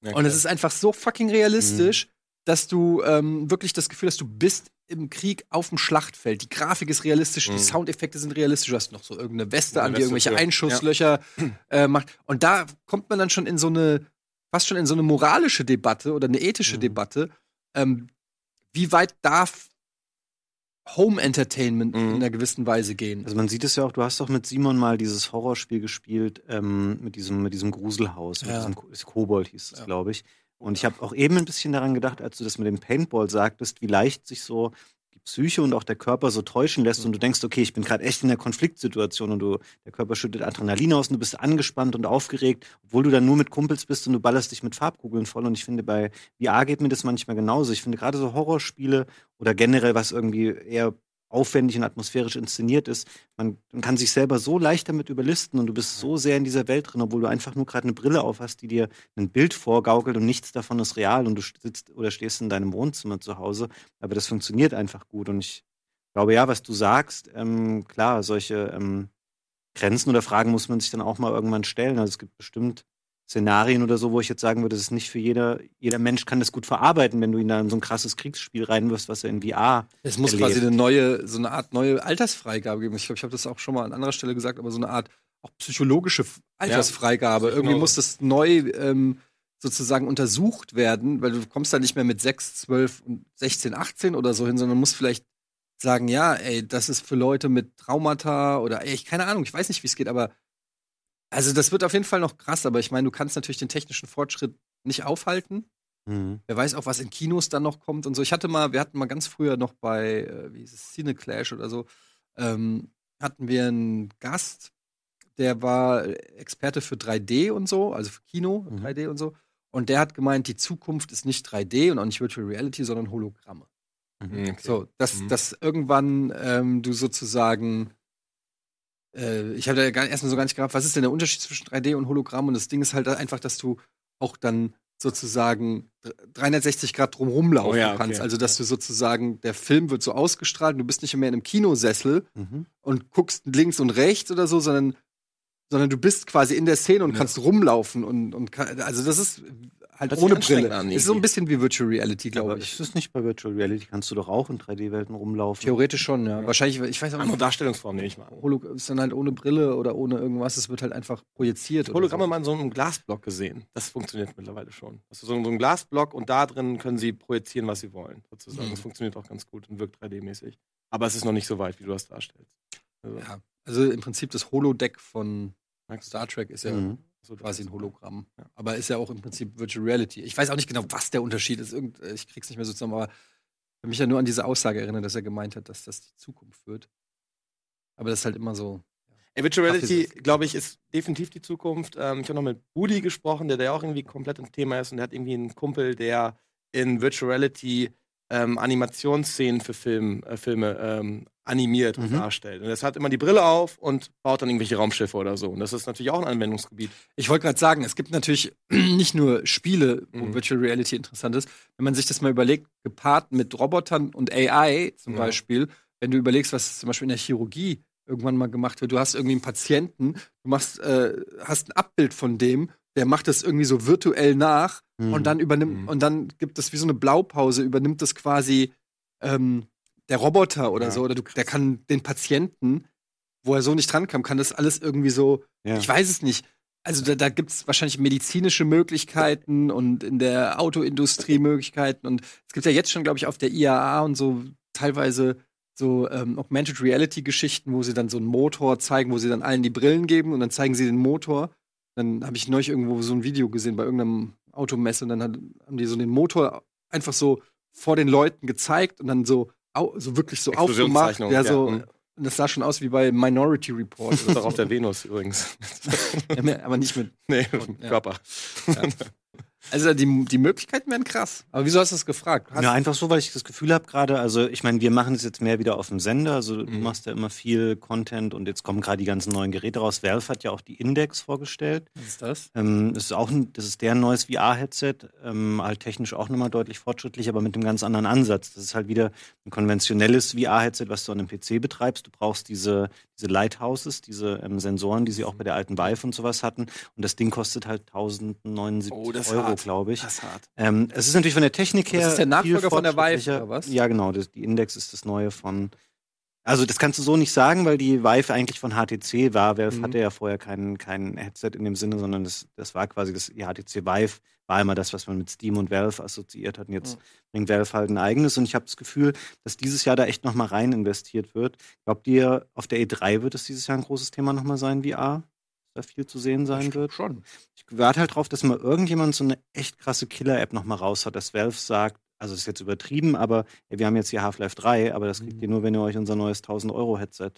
Ja, und es ist einfach so fucking realistisch, dass du ähm, wirklich das Gefühl hast, du bist im Krieg auf dem Schlachtfeld. Die Grafik ist realistisch, Mhm. die Soundeffekte sind realistisch. Du hast noch so irgendeine Weste Eine an, die Weste irgendwelche für- Einschusslöcher äh, macht. Und da kommt man dann schon in so eine, fast schon in so eine moralische Debatte oder eine ethische Mhm. Debatte. Ähm, wie weit darf Home Entertainment Mhm. in einer gewissen Weise gehen. Also man sieht es ja auch, du hast doch mit Simon mal dieses Horrorspiel gespielt, ähm, mit diesem, mit diesem Gruselhaus, mit Ja. diesem Ko- das Kobold hieß es, Ja. glaube ich. Und ich habe auch eben ein bisschen daran gedacht, als du das mit dem Paintball sagtest, wie leicht sich so die Psyche und auch der Körper so täuschen lässt und du denkst, okay, ich bin gerade echt in einer Konfliktsituation und du, der Körper schüttet Adrenalin aus und du bist angespannt und aufgeregt, obwohl du dann nur mit Kumpels bist und du ballerst dich mit Farbkugeln voll. Und ich finde, bei VR geht mir das manchmal genauso. Ich finde gerade so Horrorspiele oder generell was irgendwie eher aufwendig und atmosphärisch inszeniert ist, man, man kann sich selber so leicht damit überlisten und du bist so sehr in dieser Welt drin, obwohl du einfach nur gerade eine Brille auf hast, die dir ein Bild vorgaukelt und nichts davon ist real und du sitzt oder stehst in deinem Wohnzimmer zu Hause. Aber das funktioniert einfach gut und ich glaube ja, was du sagst, ähm, klar, solche ähm, Grenzen oder Fragen muss man sich dann auch mal irgendwann stellen. Also es gibt bestimmt Szenarien oder so, wo ich jetzt sagen würde, das ist nicht für jeder, jeder Mensch kann das gut verarbeiten, wenn du ihn da in so ein krasses Kriegsspiel reinwirfst, was er in VR Es muss erlebt. quasi eine neue, so eine Art neue Altersfreigabe geben. Ich glaube, ich habe das auch schon mal an anderer Stelle gesagt, aber so eine Art auch psychologische Altersfreigabe. Ja, Irgendwie genau. muss das neu ähm, sozusagen untersucht werden, weil du kommst da nicht mehr mit 6, 12 und 16, 18 oder so hin, sondern musst vielleicht sagen, ja, ey, das ist für Leute mit Traumata oder ey, ich keine Ahnung, ich weiß nicht, wie es geht, aber also das wird auf jeden Fall noch krass, aber ich meine, du kannst natürlich den technischen Fortschritt nicht aufhalten. Mhm. Wer weiß auch, was in Kinos dann noch kommt und so. Ich hatte mal, wir hatten mal ganz früher noch bei, äh, wie hieß es, Cine Clash oder so, ähm, hatten wir einen Gast, der war Experte für 3D und so, also für Kino, Mhm. 3D und so. Und der hat gemeint, die Zukunft ist nicht 3D und auch nicht Virtual Reality, sondern Hologramme. Mhm, okay. So, dass, Mhm. dass irgendwann ähm, du sozusagen, äh, ich habe da erstmal so gar nicht gehabt, was ist denn der Unterschied zwischen 3D und Hologramm? Und das Ding ist halt einfach, dass du auch dann sozusagen 360 Grad drumherum laufen Oh ja, okay. kannst. Also, dass du sozusagen, der Film wird so ausgestrahlt, du bist nicht mehr in einem Kinosessel Mhm. und guckst links und rechts oder so, sondern, sondern du bist quasi in der Szene und Ja. kannst rumlaufen und, und kann, also das ist halt Hört sich ohne Brille. an, ist so ein bisschen wie Virtual Reality, glaube Aber ich. ist das nicht bei Virtual Reality? Kannst du doch auch in 3D-Welten rumlaufen? Theoretisch schon, ja. Ja. Wahrscheinlich, ich weiß auch Andere nicht. Darstellungsform nehme ich mal. an. Holo ist dann halt ohne Brille oder ohne irgendwas, es wird halt einfach projiziert. Hologramme so. mal in so einem Glasblock gesehen. Das funktioniert mittlerweile schon. Das ist so so ein Glasblock und da drin können sie projizieren, was sie wollen. Sozusagen. Mhm. Das funktioniert auch ganz gut und wirkt 3D-mäßig. Aber es ist noch nicht so weit, wie du das darstellst. Also, Ja. Also im Prinzip das Holodeck von Star Trek ist ja Mhm. so quasi ein Hologramm. Ja. Aber ist ja auch im Prinzip Virtual Reality. Ich weiß auch nicht genau, was der Unterschied ist. Irgend, äh, ich krieg's nicht mehr so zusammen, aber ich kann mich ja nur an diese Aussage erinnern, dass er gemeint hat, dass das die Zukunft wird. Aber das ist halt immer so. Ey, Virtual Reality, glaube ich, ist definitiv die Zukunft. Ähm, ich habe noch mit Budi gesprochen, der da auch irgendwie komplett im Thema ist und der hat irgendwie einen Kumpel, der in Virtual Reality ähm, Animationsszenen für Film, äh, Filme ähm, animiert und Mhm. darstellt. Und das hat immer die Brille auf und baut dann irgendwelche Raumschiffe oder so. Und das ist natürlich auch ein Anwendungsgebiet. Ich wollte gerade sagen, es gibt natürlich nicht nur Spiele, wo Mhm. Virtual Reality interessant ist. Wenn man sich das mal überlegt, gepaart mit Robotern und AI zum Ja. Beispiel, wenn du überlegst, was zum Beispiel in der Chirurgie irgendwann mal gemacht wird, du hast irgendwie einen Patienten, du machst, äh, hast ein Abbild von dem, der macht das irgendwie so virtuell nach Mhm. und dann übernimmt, Mhm. und dann gibt es wie so eine Blaupause, übernimmt das quasi ähm, der Roboter oder Ja. so, oder du, der kann den Patienten, wo er so nicht drankam, kann das alles irgendwie so Ja. ich weiß es nicht. Also da, da gibt es wahrscheinlich medizinische Möglichkeiten und in der Autoindustrie Möglichkeiten. Und es gibt ja jetzt schon, glaube ich, auf der IAA und so teilweise so ähm, Augmented Reality Geschichten, wo sie dann so einen Motor zeigen, wo sie dann allen die Brillen geben und dann zeigen sie den Motor. Dann habe ich neulich irgendwo so ein Video gesehen bei irgendeinem Automesse und dann hat, haben die so den Motor einfach so vor den Leuten gezeigt und dann so, so wirklich so aufgemacht. Ja, ja. so, und das sah schon aus wie bei Minority Report. Das ist auch auf der Venus übrigens. Ja, aber nicht mit. nee, Ja. Körper. Also die, die Möglichkeiten wären krass. Aber wieso hast du das gefragt? Hast, Ja, einfach so, weil ich das Gefühl habe gerade, also ich meine, wir machen es jetzt mehr wieder auf dem Sender, also du Mhm. machst ja immer viel Content und jetzt kommen gerade die ganzen neuen Geräte raus. Valve hat ja auch die Index vorgestellt. was ist das? Ähm, das ist auch ein, das ist deren neues VR-Headset, ähm, halt technisch auch nochmal deutlich fortschrittlich, aber mit einem ganz anderen Ansatz. Das ist halt wieder ein konventionelles VR-Headset, was du an einem PC betreibst. Du brauchst diese, diese Lighthouses, diese ähm, Sensoren, die sie auch bei der alten Vive und sowas hatten. Und das Ding kostet halt 1079 Oh, Euro, glaube ich. Das ist hart. Ähm, es ist natürlich von der Technik her. Das ist der Nachfolger von der Vive, oder was? Ja, genau. Das, die Index ist das neue von Also das kannst du so nicht sagen, weil die Vive eigentlich von HTC war. Valve Mhm. hatte ja vorher kein, kein Headset in dem Sinne, sondern das, das war quasi das die HTC Vive war immer das, was man mit Steam und Valve assoziiert hat. Und jetzt Mhm. bringt Valve halt ein eigenes. Und ich habe das Gefühl, dass dieses Jahr da echt noch mal rein investiert wird. Glaubt ihr, auf der E3 wird es dieses Jahr ein großes Thema noch mal sein, VR? Da viel zu sehen sein wird? Schon. Ich warte halt drauf, dass mal irgendjemand so eine echt krasse Killer-App noch mal raus hat, dass Valve sagt, also ist jetzt übertrieben, aber ey, wir haben jetzt hier Half-Life 3, aber das kriegt Mhm. ihr nur, wenn ihr euch unser neues 1000-Euro-Headset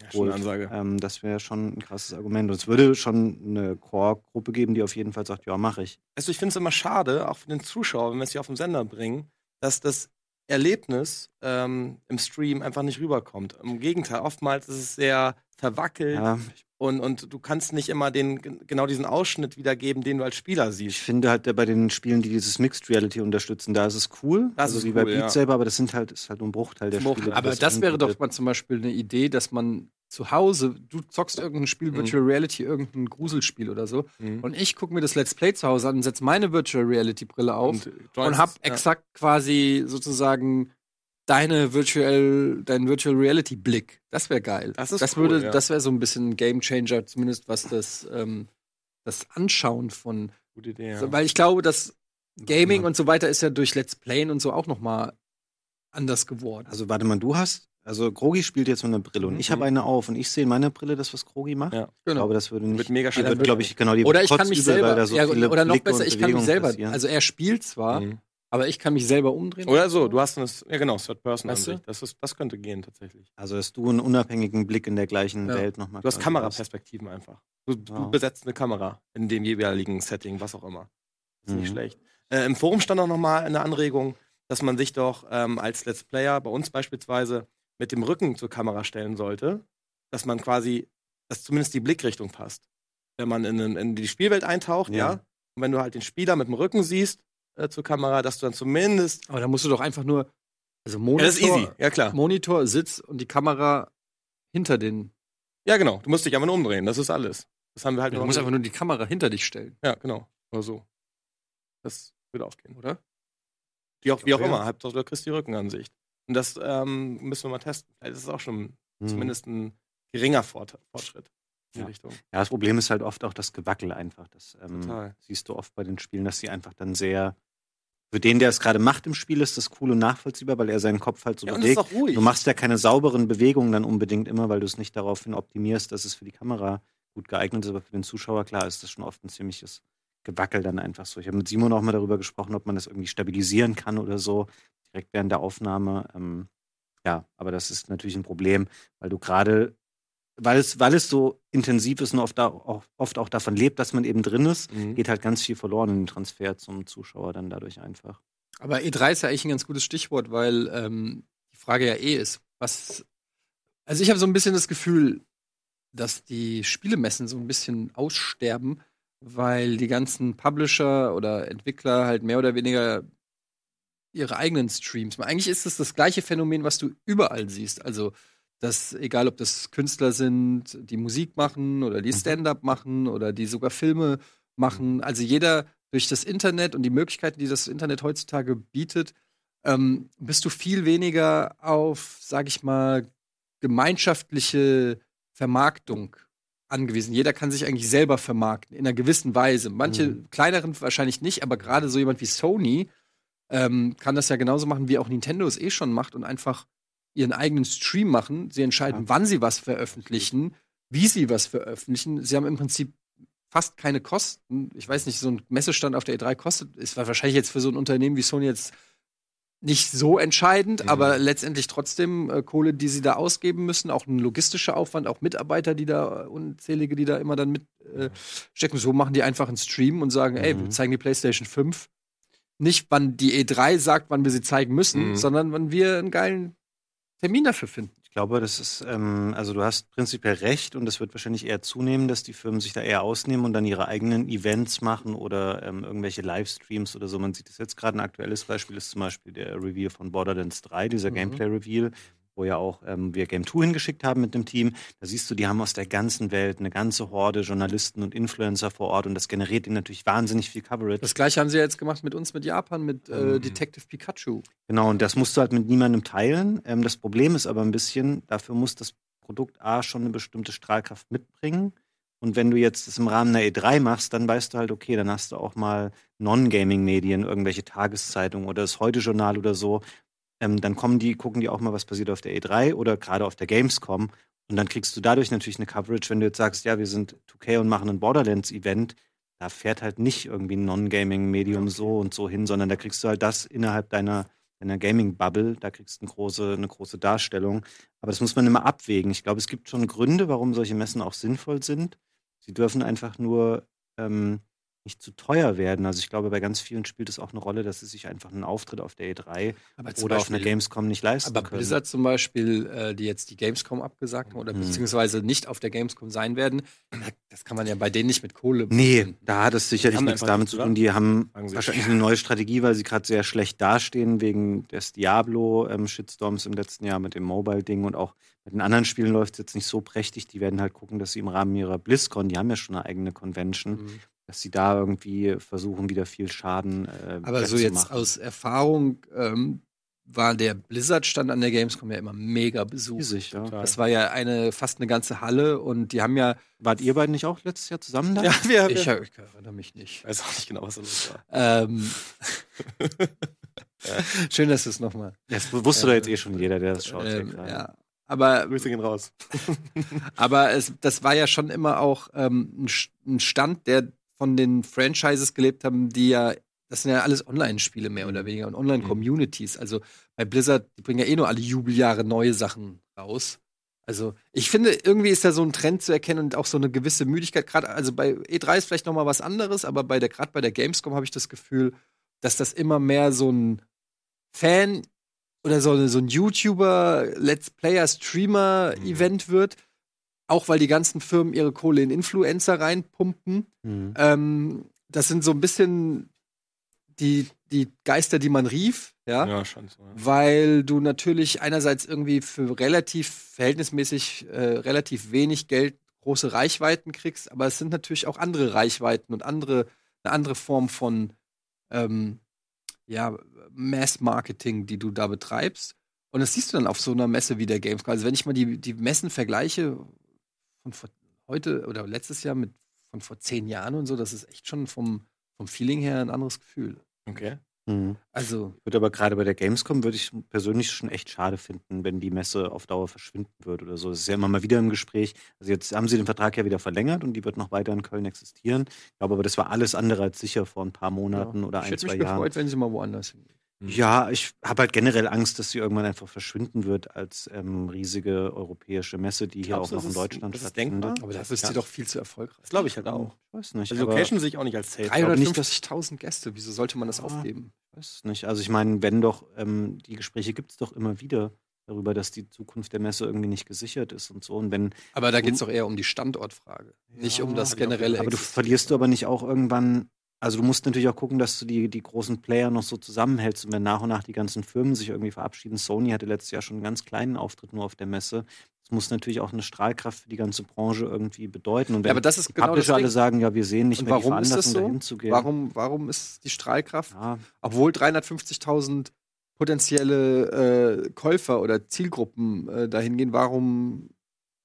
Ja, holt. Ansage. Ähm, das wäre schon ein krasses Argument. Und es würde schon eine Core-Gruppe geben, die auf jeden Fall sagt, ja, mache ich. Also ich finde es immer schade, auch für den Zuschauer, wenn wir es hier auf den Sender bringen, dass das Erlebnis ähm, im Stream einfach nicht rüberkommt. Im Gegenteil, oftmals ist es sehr verwackelt Ja, und, und du kannst nicht immer den, genau diesen Ausschnitt wiedergeben, den du als Spieler ich siehst. finde halt bei den Spielen, die dieses Mixed Reality unterstützen, da ist es cool. Das also ist wie cool, bei Beat ja. Saber, aber das sind halt, ist halt nur ein Bruchteil der Bruchteil. Spiele. Aber das wäre anbietet. doch mal zum Beispiel eine Idee, dass man zu Hause, du zockst irgendein Spiel, Mhm. Virtual Reality, irgendein Gruselspiel oder so, Mhm. und ich gucke mir das Let's Play zu Hause an und setze meine Virtual Reality Brille auf und, Joints- hab ja. exakt quasi sozusagen deine Virtual, deinen Virtual Reality Blick. Das wäre geil. Das ist das cool, würde, ja. das wäre so ein bisschen ein Game Changer, zumindest was das, ähm, das Anschauen von, Gute Idee, ja. weil ich glaube, dass Gaming Ja. und so weiter ist ja durch Let's Playen und so auch noch mal anders geworden. Also warte mal, du hast, also Krogi spielt jetzt mit einer Brille und ich Mhm. habe eine auf und ich sehe in meiner Brille das, was Krogi macht. Ja. Ich glaube, das würde nicht. Wird mega schnell. wird, glaube ich, genau die Oder ich kann mich kotzübel, selber, so ja, oder noch Blicke besser, ich kann mich selber, passieren. also er spielt zwar, Mhm. Aber ich kann mich selber umdrehen. Oder so, du hast das, ja genau, Third Person Weißt du? Ansicht. Das, ist, das könnte gehen tatsächlich. Also, dass du einen unabhängigen Blick in der gleichen Ja. Welt nochmal Du hast Kameraperspektiven einfach. Du, du Ja. besetzt eine Kamera in dem jeweiligen Setting, was auch immer. Das ist nicht Mhm. schlecht. Äh, Im Forum stand auch nochmal eine Anregung, dass man sich doch ähm, als Let's Player, bei uns beispielsweise, mit dem Rücken zur Kamera stellen sollte. Dass man quasi, dass zumindest die Blickrichtung passt. Wenn man in, in die Spielwelt eintaucht, ja. Ja. Und wenn du halt den Spieler mit dem Rücken siehst äh, zur Kamera, dass du dann zumindest. Aber da musst du doch einfach nur, also Ja, Monitor, das ist easy, ja klar. Monitor, Sitz und die Kamera hinter den. Ja, genau. Du musst dich einfach nur umdrehen, das ist alles. Das haben wir halt Du noch musst einfach nur die Kamera hinter dich stellen, Ja, genau. Oder so. Das würde aufgehen. oder? Wie auch, wie auch ja. immer, Hauptsache du kriegst die Rückenansicht. Und das ähm, müssen wir mal testen. Vielleicht ist auch schon Mhm. zumindest ein geringer Fort Fortschritt in die Ja. Richtung. Ja, das Problem ist halt oft auch das Gewackel einfach. Das ähm, siehst du oft bei den Spielen, dass sie einfach dann sehr. Für den, der es gerade macht im Spiel, ist das cool und nachvollziehbar, weil er seinen Kopf halt so Ja, bewegt. Du machst ja keine sauberen Bewegungen dann unbedingt immer, weil du es nicht daraufhin optimierst, dass es für die Kamera gut geeignet ist, aber für den Zuschauer, klar, ist das schon oft ein ziemliches Gewackel dann einfach so. Ich habe mit Simon auch mal darüber gesprochen, ob man das irgendwie stabilisieren kann oder so, direkt während der Aufnahme. Ähm, ja, aber das ist natürlich ein Problem, weil du gerade, weil es, weil es so intensiv ist und oft, da, auch, oft auch davon lebt, dass man eben drin ist, Mhm. geht halt ganz viel verloren in den Transfer zum Zuschauer dann dadurch einfach. Aber E3 ist ja eigentlich ein ganz gutes Stichwort, weil ähm, die Frage ja eh ist, was. Also ich habe so ein bisschen das Gefühl, dass die Spielemessen so ein bisschen aussterben, weil die ganzen Publisher oder Entwickler halt mehr oder weniger ihre eigenen Streams. Eigentlich ist es das gleiche Phänomen, was du überall siehst. Also dass egal ob das Künstler sind, die Musik machen oder die Mhm. Stand-up machen oder die sogar Filme machen. Also jeder durch das Internet und die Möglichkeiten, die das Internet heutzutage bietet, ähm, bist du viel weniger auf, sag ich mal, gemeinschaftliche Vermarktung angewiesen. Jeder kann sich eigentlich selber vermarkten, in einer gewissen Weise. Manche Mhm. kleineren wahrscheinlich nicht, aber gerade so jemand wie Sony ähm, kann das ja genauso machen, wie auch Nintendo es eh schon macht und einfach ihren eigenen Stream machen. Sie entscheiden, Ja. wann sie was veröffentlichen, wie sie was veröffentlichen. Sie haben im Prinzip fast keine Kosten. Ich weiß nicht, so ein Messestand auf der E3 kostet, ist wahrscheinlich jetzt für so ein Unternehmen wie Sony jetzt nicht so entscheidend, Mhm. aber letztendlich trotzdem äh, Kohle, die sie da ausgeben müssen, auch ein logistischer Aufwand, auch Mitarbeiter, die da, unzählige, die da immer dann mit äh. So machen die einfach einen Stream und sagen, ey, wir Mhm. zeigen die PlayStation 5. Nicht, wann die E3 sagt, wann wir sie zeigen müssen, Mhm. sondern wann wir einen geilen Termin dafür finden. Ich glaube, das ist, ähm, also du hast prinzipiell recht und das wird wahrscheinlich eher zunehmen, dass die Firmen sich da eher ausnehmen und dann ihre eigenen Events machen oder ähm, irgendwelche Livestreams oder so. Man sieht das jetzt gerade. Ein aktuelles Beispiel ist zum Beispiel der Reveal von Borderlands 3, dieser Mhm. Gameplay-Reveal, wo ja auch ähm, wir Game 2 hingeschickt haben mit dem Team. Da siehst du, die haben aus der ganzen Welt eine ganze Horde Journalisten und Influencer vor Ort und das generiert ihnen natürlich wahnsinnig viel Coverage. Das gleiche haben sie ja jetzt gemacht mit uns, mit Japan, mit äh, Mhm. Detective Pikachu. Genau, und das musst du halt mit niemandem teilen. Ähm, das Problem ist aber ein bisschen, dafür muss das Produkt A schon eine bestimmte Strahlkraft mitbringen. Und wenn du jetzt das im Rahmen einer E3 machst, dann weißt du halt, okay, dann hast du auch mal Non-Gaming-Medien, irgendwelche Tageszeitungen oder das Heute-Journal oder so. Ähm, dann kommen die, gucken die auch mal, was passiert auf der E3 oder gerade auf der Gamescom. Und dann kriegst du dadurch natürlich eine Coverage, wenn du jetzt sagst, ja, wir sind 2K und machen ein Borderlands-Event. Da fährt halt nicht irgendwie ein Non-Gaming-Medium so und so hin, sondern da kriegst du halt das innerhalb deiner, deiner Gaming-Bubble. Da kriegst du eine große, eine große Darstellung. Aber das muss man immer abwägen. Ich glaube, es gibt schon Gründe, warum solche Messen auch sinnvoll sind. Sie dürfen einfach nur ähm, nicht zu teuer werden. Also ich glaube, bei ganz vielen spielt es auch eine Rolle, dass sie sich einfach einen Auftritt auf der E3 Aber zum oder auf einer Beispiel- Gamescom nicht leisten Aber können. Blizzard zum Beispiel, äh, die jetzt die Gamescom abgesagt haben oder Mhm. beziehungsweise nicht auf der Gamescom sein werden, das kann man ja bei denen nicht mit Kohle Nee, begründen. da hat es sicherlich nichts damit zu tun. Die haben wahrscheinlich eine neue Strategie, weil sie gerade sehr schlecht dastehen wegen des Diablo-Shitstorms im letzten Jahr mit dem Mobile-Ding und auch mit den anderen Spielen läuft es jetzt nicht so prächtig. Die werden halt gucken, dass sie im Rahmen ihrer BlizzCon, die haben ja schon eine eigene Convention, Mhm. Dass sie da irgendwie versuchen, wieder viel Schaden äh, Aber so jetzt wettzumachen. aus Erfahrung ähm, war der Blizzard-Stand an der Gamescom ja immer mega besucht. riesig, ja. Das war ja eine fast eine ganze Halle und die haben ja. Wart ihr beiden nicht auch letztes Jahr zusammen da? wir, Ich, wir, ich erinnere mich nicht. weiß auch nicht genau, was da los war. Ähm, schön, dass du es nochmal. Das wusste doch jetzt eh schon jeder, der das schaut. Ähm, ja. Aber Grüße gehen raus. Aber es, das war ja schon immer auch ähm, ein Stand, der von den Franchises gelebt haben, die ja, das sind ja alles Online-Spiele mehr oder weniger und Online-Communities. Also bei Blizzard, die bringen ja eh nur alle Jubeljahre neue Sachen raus. Also ich finde, irgendwie ist da so ein Trend zu erkennen und auch so eine gewisse Müdigkeit. Gerade, also bei E3 ist vielleicht noch mal was anderes, aber bei der, gerade bei der Gamescom habe ich das Gefühl, dass das immer mehr so ein Fan oder so, so ein YouTuber, Let's Player, Streamer-Event wird. Auch weil die ganzen Firmen ihre Kohle in Influencer reinpumpen. Mhm. Ähm, das sind so ein bisschen die, die Geister, die man rief, ja. Ja, schon so. ja. Weil du natürlich einerseits irgendwie für relativ verhältnismäßig äh, relativ wenig Geld große Reichweiten kriegst, aber es sind natürlich auch andere Reichweiten und andere, eine andere Form von ähm, ja, Mass-Marketing, die du da betreibst. Und das siehst du dann auf so einer Messe wie der Gamescom. Also wenn ich mal die, die Messen vergleiche von vor, heute oder letztes Jahr mit von vor zehn Jahren und so, das ist echt schon vom, vom Feeling her ein anderes Gefühl. Okay. Mhm. Also, Würde aber gerade bei der Gamescom würde ich persönlich schon echt schade finden, wenn die Messe auf Dauer verschwinden würde oder so. Das ist ja immer mal wieder im Gespräch. Also jetzt haben sie den Vertrag ja wieder verlängert und die wird noch weiter in Köln existieren. Ich glaube aber, das war alles andere als sicher vor ein paar Monaten oder ich ein, hätte zwei mich Jahren. gefreut, wenn sie mal woanders hingehen. Ja, ich habe halt generell Angst, dass sie irgendwann einfach verschwinden wird als ähm, riesige europäische Messe, die hier Glaubst auch du, noch in das ist- Deutschland das ist stattfindet. denkbar? Aber dafür ist Ja. sie doch viel zu erfolgreich. Das glaube ich halt auch. Ich weiß nicht. Also Location sehe ich auch nicht als Safe. glaub nicht, dass- 350.000 Gäste, wieso sollte man das Ah. aufgeben? weiß nicht. Also ich meine, wenn doch, ähm, die Gespräche gibt es doch immer wieder darüber, dass die Zukunft der Messe irgendwie nicht gesichert ist und so. Und wenn, Aber da geht es doch eher um die Standortfrage, nicht um das ich generelle. aber du verlierst du aber nicht auch irgendwann, also du musst natürlich auch gucken, dass du die, die großen Player noch so zusammenhältst und wenn nach und nach die ganzen Firmen sich irgendwie verabschieden. Sony hatte letztes Jahr schon einen ganz kleinen Auftritt nur auf der Messe. Das muss natürlich auch eine Strahlkraft für die ganze Branche irgendwie bedeuten. Und wenn Ja, aber das ist die genau das Publisher alle sagen, ja, wir sehen nicht Und mehr die warum ist das Veranlassung, so? dahin zu gehen. Warum, warum ist die Strahlkraft, Ja, obwohl 350.000 potenzielle äh, Käufer oder Zielgruppen äh, dahin gehen, warum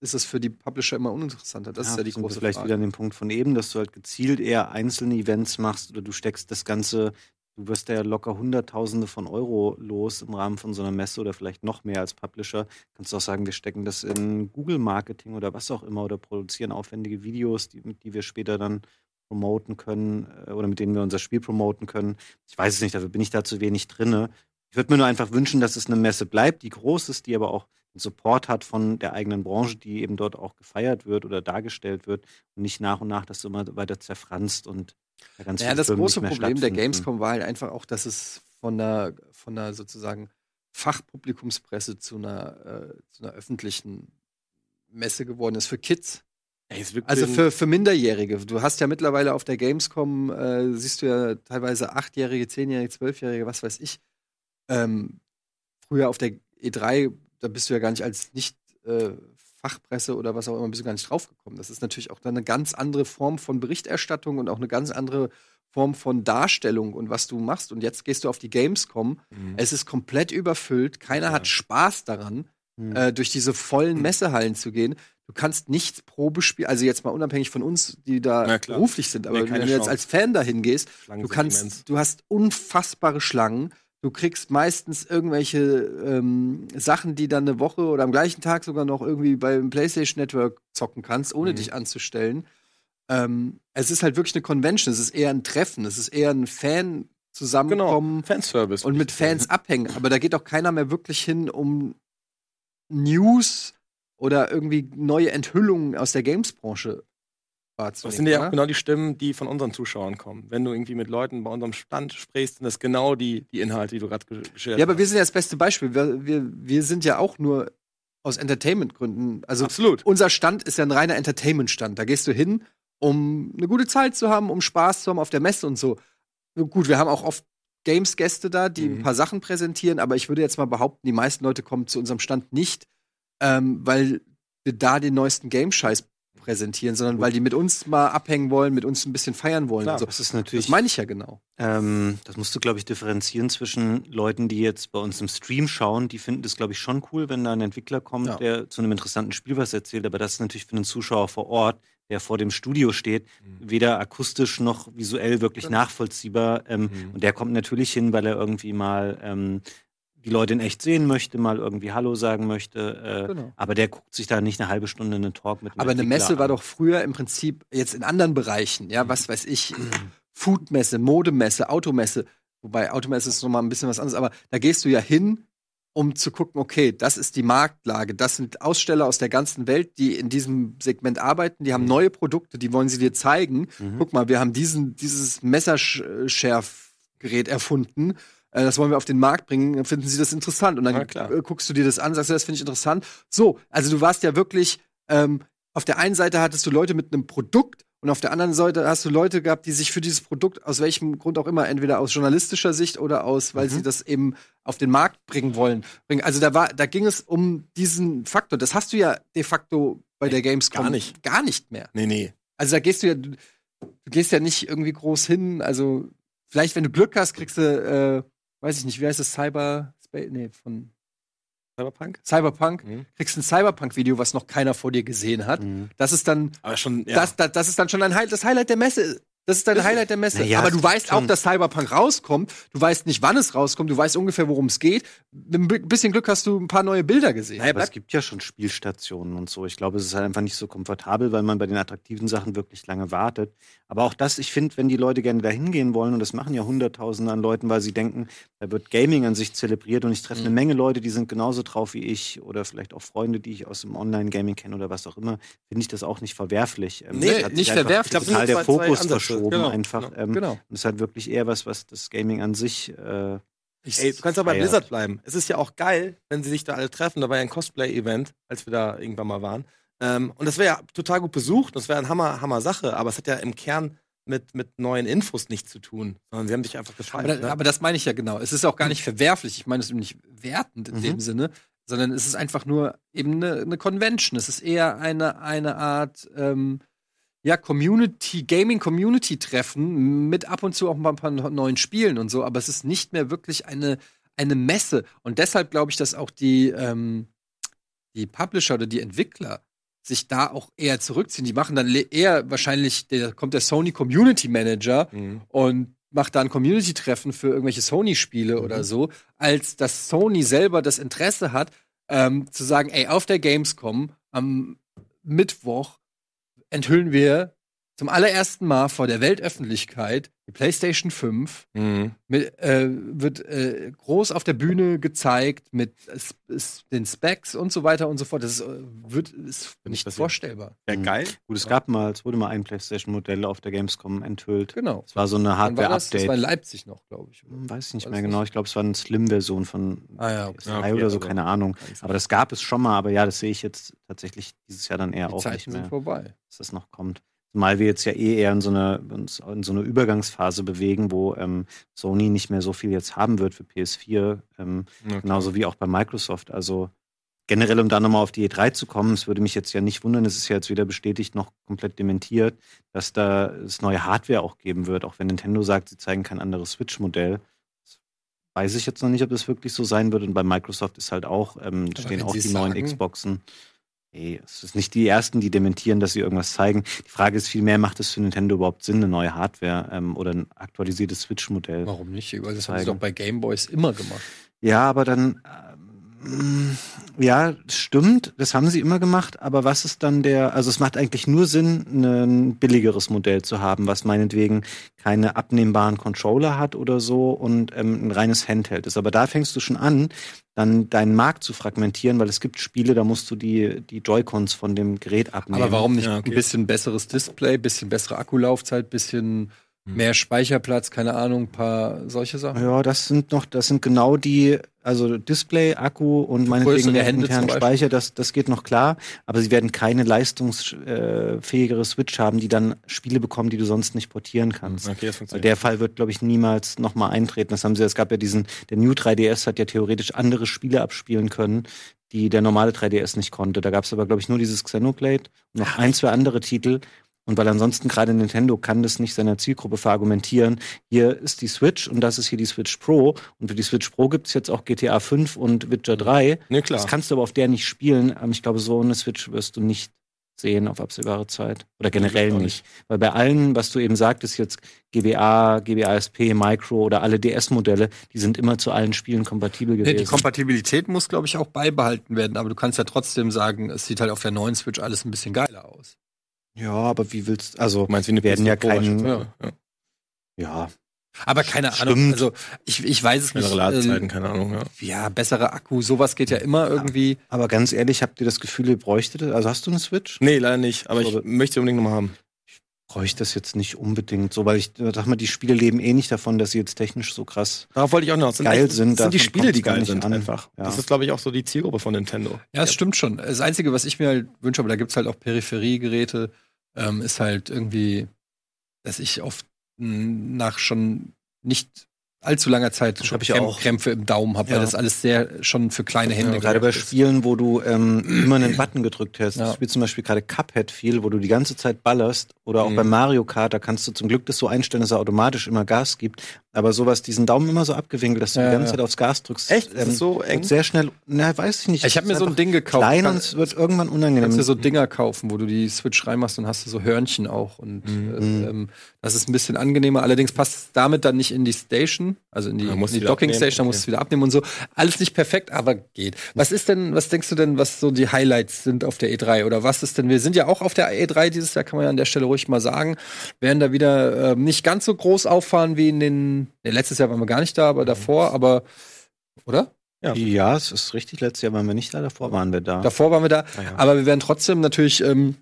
ist es für die Publisher immer uninteressanter? Das ist ja die große vielleicht Frage. wieder an dem Punkt von eben, dass du halt gezielt eher einzelne Events machst oder du steckst das Ganze, du wirst da ja locker Hunderttausende von Euro los im Rahmen von so einer Messe oder vielleicht noch mehr als Publisher. Kannst du auch sagen, wir stecken das in Google-Marketing oder was auch immer oder produzieren aufwendige Videos, die, mit die wir später dann promoten können äh, oder mit denen wir unser Spiel promoten können. Ich weiß es nicht, dafür bin ich da zu wenig drinne. Ich würde mir nur einfach wünschen, dass es eine Messe bleibt, die groß ist, die aber auch Support hat von der eigenen Branche, die eben dort auch gefeiert wird oder dargestellt wird und nicht nach und nach das immer weiter zerfranst und da ganz Ja, viele das Firmen große nicht mehr Problem der. Gamescom war halt einfach auch, dass es von der, von der sozusagen Fachpublikumspresse zu einer, äh, zu einer öffentlichen Messe geworden ist für Kids. Ey, Also für, für Minderjährige. Du hast ja mittlerweile auf der Gamescom, äh, siehst du ja teilweise Achtjährige, Zehnjährige, Zwölfjährige, was weiß ich. Ähm, früher auf der E3, da bist du ja gar nicht als nicht äh, Fachpresse oder was auch immer, bist du gar nicht draufgekommen. Das ist natürlich auch dann eine ganz andere Form von Berichterstattung und auch eine ganz andere Form von Darstellung und was du machst. Und jetzt gehst du auf die Gamescom. Mhm. Es ist komplett überfüllt. Keiner Ja. hat Spaß daran, Mhm. äh, durch diese vollen Messehallen zu gehen. Du kannst nichts Probespiel, also jetzt mal unabhängig von uns, die da beruflich sind, aber Nee, wenn du jetzt als Fan dahin gehst, Schlangen du kannst, immens. du hast unfassbare Schlangen. Du kriegst meistens irgendwelche ähm, Sachen, die dann eine Woche oder am gleichen Tag sogar noch irgendwie beim PlayStation Network zocken kannst, ohne Mhm. dich anzustellen. Ähm, es ist halt wirklich eine Convention, es ist eher ein Treffen, es ist eher ein Fan zusammenkommen Genau. Fanservice. und mit Fans abhängen. Aber da geht auch keiner mehr wirklich hin, um News oder irgendwie neue Enthüllungen aus der Games-Branche wahrzunehmen. Das sind ja auch genau die Stimmen, die von unseren Zuschauern kommen. Wenn du irgendwie mit Leuten bei unserem Stand sprichst, sind das genau die, die Inhalte, die du gerade ge- geschildert Ja, aber wir hast. sind ja das beste Beispiel. Wir, wir, wir sind ja auch nur aus Entertainment-Gründen. Also Absolut. unser Stand ist ja ein reiner Entertainment-Stand. Da gehst du hin, um eine gute Zeit zu haben, um Spaß zu haben auf der Messe und so. Gut, wir haben auch oft Games-Gäste da, die Mhm. ein paar Sachen präsentieren, aber ich würde jetzt mal behaupten, die meisten Leute kommen zu unserem Stand nicht, ähm, weil wir da den neuesten Game-Scheiß präsentieren, sondern weil die mit uns mal abhängen wollen, mit uns ein bisschen feiern wollen. Klar, und so. Das ist Das natürlich. meine ich ja genau. Ähm, das musst du, glaube ich, differenzieren zwischen Leuten, die jetzt bei uns im Stream schauen. Die finden das, glaube ich, schon cool, wenn da ein Entwickler kommt, Ja. der zu einem interessanten Spiel was erzählt. Aber das ist natürlich für einen Zuschauer vor Ort, der vor dem Studio steht, Mhm. weder akustisch noch visuell wirklich Genau. nachvollziehbar. Ähm, Mhm. Und der kommt natürlich hin, weil er irgendwie mal ähm, die Leute in echt sehen möchte, mal irgendwie Hallo sagen möchte. Äh, Genau. Aber der guckt sich da nicht eine halbe Stunde einen Talk mit Aber eine Messe war an. doch früher im Prinzip jetzt in anderen Bereichen, ja, was weiß ich, Foodmesse, Modemesse, Automesse, wobei Automesse ist nochmal ein bisschen was anderes, aber da gehst du ja hin, um zu gucken, okay, das ist die Marktlage, das sind Aussteller aus der ganzen Welt, die in diesem Segment arbeiten, die haben neue Produkte, die wollen sie dir zeigen. Mhm. Guck mal, wir haben diesen, dieses Messerschärfgerät erfunden. Äh, Das wollen wir auf den Markt bringen. Finden Sie das interessant? Und dann klar. äh, guckst du dir das an, sagst du, das finde ich interessant. So, also du warst ja wirklich, ähm, auf der einen Seite hattest du Leute mit einem Produkt und auf der anderen Seite hast du Leute gehabt, die sich für dieses Produkt aus welchem Grund auch immer, entweder aus journalistischer Sicht oder aus, weil Mhm. sie das eben auf den Markt bringen wollen. Also da war, da ging es um diesen Faktor. Das hast du ja de facto bei der Gamescom gar nicht. gar nicht mehr. Nee, nee. Also da gehst du ja, du gehst ja nicht irgendwie groß hin. Also vielleicht, wenn du Glück hast, kriegst du, äh, weiß ich nicht, wie heißt das, Cyber, nee, von Cyberpunk? Cyberpunk, Mhm. kriegst ein Cyberpunk-Video, was noch keiner vor dir gesehen hat. Mhm. Das ist dann, Aber schon, ja. das, das, das ist dann schon ein Highlight, das Highlight der Messe. Das ist dein Ist- Highlight der Messe. Naja, Aber du weißt auch, dass Cyberpunk rauskommt. Du weißt nicht, wann es rauskommt. Du weißt ungefähr, worum es geht. Mit ein bi- bisschen Glück hast du ein paar neue Bilder gesehen. Naja, Aber es gibt ja schon Spielstationen und so. Ich glaube, es ist halt einfach nicht so komfortabel, weil man bei den attraktiven Sachen wirklich lange wartet. Aber auch das, ich finde, wenn die Leute gerne da hingehen wollen, und das machen ja Hunderttausende an Leuten, weil sie denken, da wird Gaming an sich zelebriert und ich treffe eine Mhm. Menge Leute, die sind genauso drauf wie ich oder vielleicht auch Freunde, die ich aus dem Online-Gaming kenne oder was auch immer, finde ich das auch nicht verwerflich. Ähm, Nee, nicht verwerflich. Ich glaub, es sind total nur der Fokus Ansätze. Verschoben Genau, einfach. genau. Ähm, Genau. Und es ist halt wirklich eher was, was das Gaming an sich äh, Ey, du kannst aber bei. Blizzard bleiben. Es ist ja auch geil, wenn sie sich da alle treffen. Da war ja ein Cosplay-Event, als wir da irgendwann mal waren. Ähm, und das wäre ja total gut besucht. Das wäre eine Hammer, Hammer Sache. Aber es hat ja im Kern mit, mit neuen Infos nichts zu tun. Sondern sie haben sich einfach gefallen. Aber, ne? aber das meine ich ja genau. Es ist auch gar nicht verwerflich. Ich meine es nicht wertend in Mhm. dem Sinne, sondern es ist einfach nur eben eine, eine Convention. Es ist eher eine, eine Art ähm, ja, Community, Gaming-Community-Treffen mit ab und zu auch mal ein paar neuen Spielen und so, aber es ist nicht mehr wirklich eine, eine Messe. Und deshalb glaube ich, dass auch die, ähm, die Publisher oder die Entwickler sich da auch eher zurückziehen. Die machen dann eher wahrscheinlich, da kommt der Sony Community Manager Mhm. und macht da ein Community-Treffen für irgendwelche Sony-Spiele Mhm. oder so, als dass Sony selber das Interesse hat, ähm, zu sagen, ey, auf der Gamescom am Mittwoch enthüllen wir zum allerersten Mal vor der Weltöffentlichkeit die PlayStation 5 Mhm. mit, äh, wird äh, groß auf der Bühne gezeigt mit s- s- den Specs und so weiter und so fort. Das ist, äh, wird, ist nicht passiert. vorstellbar. Ja, Mhm. geil. Gut, es gab mal, es wurde mal ein PlayStation-Modell auf der Gamescom enthüllt. Genau. Es war so eine war das? Das Hardware-Update. war in Leipzig noch, glaube ich. oder? Hm, Weiß ich nicht mehr nicht. genau. Ich glaube, es war eine Slim-Version von Ah ja, okay. PS3 Ja, okay, oder so, also- keine Ahnung. Aber das gab es schon mal. Aber ja, das sehe ich jetzt tatsächlich dieses Jahr dann eher Die auch Zeiten nicht sind mehr, vorbei. dass das noch kommt. Zumal wir jetzt ja eh eher in so eine, in so eine Übergangsphase bewegen, wo ähm, Sony nicht mehr so viel jetzt haben wird für PS4, ähm, Ja, genauso wie auch bei Microsoft. Also generell, um da nochmal auf die E3 zu kommen, es würde mich jetzt ja nicht wundern, es ist ja jetzt weder bestätigt noch komplett dementiert, dass da es neue Hardware auch geben wird, auch wenn Nintendo sagt, sie zeigen kein anderes Switch-Modell. Weiß ich jetzt noch nicht, ob das wirklich so sein wird. Und bei Microsoft ist halt auch, ähm, stehen auch die es neuen sagen- Xboxen. Ey, es ist nicht die ersten, die dementieren, dass sie irgendwas zeigen. Die Frage ist vielmehr, macht es für Nintendo überhaupt Sinn, eine neue Hardware ähm, oder ein aktualisiertes Switch-Modell? Warum nicht? Das haben sie doch bei Gameboys immer gemacht. Ja, aber dann, ähm, ja, stimmt, das haben sie immer gemacht, aber was ist dann der, also es macht eigentlich nur Sinn, ein billigeres Modell zu haben, was meinetwegen keine abnehmbaren Controller hat oder so und ähm, ein reines Handheld ist. Aber da fängst du schon an, dann deinen Markt zu fragmentieren, weil es gibt Spiele, da musst du die, die Joy-Cons von dem Gerät abnehmen. Aber warum nicht Ja, okay. ein bisschen besseres Display, bisschen bessere Akkulaufzeit, bisschen. Mehr Speicherplatz, keine Ahnung, paar solche Sachen? Ja, das sind noch, das sind genau die, also Display, Akku und meinetwegen der internen. Speicher, das, das geht noch klar, aber sie werden keine leistungsfähigere Switch haben, die dann Spiele bekommen, die du sonst nicht portieren kannst. Okay, das funktioniert. der Fall wird, glaube ich, niemals nochmal eintreten. Das haben sie, es gab ja diesen, der New 3DS hat ja theoretisch andere Spiele abspielen können, die der normale 3DS nicht konnte. Da gab es aber, glaube ich, nur dieses Xenoblade und noch ein, zwei andere Titel. Und weil ansonsten gerade Nintendo kann das nicht seiner Zielgruppe verargumentieren. Hier ist die Switch und das ist hier die Switch Pro. Und für die Switch Pro gibt's jetzt auch GTA 5 und Witcher 3. Nee, klar. Das kannst du aber auf der nicht spielen. Ähm, Ich glaube, so eine Switch wirst du nicht sehen auf absehbare Zeit. Oder generell ich auch nicht. Weil bei allen, was du eben sagtest, jetzt GBA, GBASP, Micro oder alle DS-Modelle, die sind immer zu allen Spielen kompatibel Nee, gewesen. die Kompatibilität muss, glaube ich, auch beibehalten werden, aber du kannst ja trotzdem sagen, es sieht halt auf der neuen Switch alles ein bisschen geiler aus. Ja, aber wie willst also meinst, wie eine werden ja PS4 Pro keinen, beispielsweise. ja. ja. Aber keine Ahnung, Stimmt. also ich, ich weiß es nicht. Schnellere Ladezeiten, ähm, keine Ahnung, ja. ja, bessere Akku, sowas geht ja immer irgendwie. aber ganz ehrlich, habt ihr das Gefühl, ihr bräuchtet das? Also hast du eine Switch? Nee, leider nicht, aber ich Aber- möchte unbedingt nochmal haben. Bräuchte das jetzt nicht unbedingt so, weil ich sag mal, die Spiele leben eh nicht davon, dass sie jetzt technisch so krass Darauf wollte ich auch noch. Es Geil echt- sind, es sind die Spiele, die geil nicht sind, an. einfach. Ja. Das ist, glaube ich, auch so die Zielgruppe von Nintendo. Ja, es stimmt schon. Das Einzige, was ich mir halt wünsche, aber da gibt's halt auch Peripheriegeräte, ähm, ist halt irgendwie, dass ich oft nach schon nicht allzu langer Zeit schon Krämp- auch. Krämpfe im Daumen habe, Ja. weil das alles sehr schon für kleine Hände Gerade bei ist. Spielen, wo du ähm, immer einen Button gedrückt hast. Ja. Ich spiele zum Beispiel gerade Cuphead viel, wo du die ganze Zeit ballerst. Oder auch Mhm. bei Mario Kart, da kannst du zum Glück das so einstellen, dass er automatisch immer Gas gibt. Aber sowas, diesen Daumen immer so abgewinkelt, dass du Ja, die ganze ja. Zeit aufs Gas drückst. Echt? Ist ähm, so eng? Sehr schnell, na, weiß ich nicht. Ich habe mir so ein Ding gekauft. Klein und es wird irgendwann unangenehm. kannst du so Dinger kaufen, wo du die Switch reinmachst und hast du so Hörnchen auch. Und Mhm. äh, ähm, das ist ein bisschen angenehmer. Allerdings passt es damit dann nicht in die Station, also in die, in die Docking abnehmen, Station, da musst du es wieder abnehmen und so. Alles nicht perfekt, aber geht. Was ist denn, was denkst du denn, was so die Highlights sind auf der E3? Oder was ist denn, wir sind ja auch auf der E3 dieses Jahr, kann man ja an der Stelle ruhig mal sagen, werden da wieder ähm, nicht ganz so groß auffahren wie in den, ja, letztes Jahr waren wir gar nicht da, aber davor, aber, oder? ja, es ist richtig. Letztes Jahr waren wir nicht da, davor waren wir da. Davor waren wir da. Ah, ja. Aber wir werden trotzdem natürlich ähm,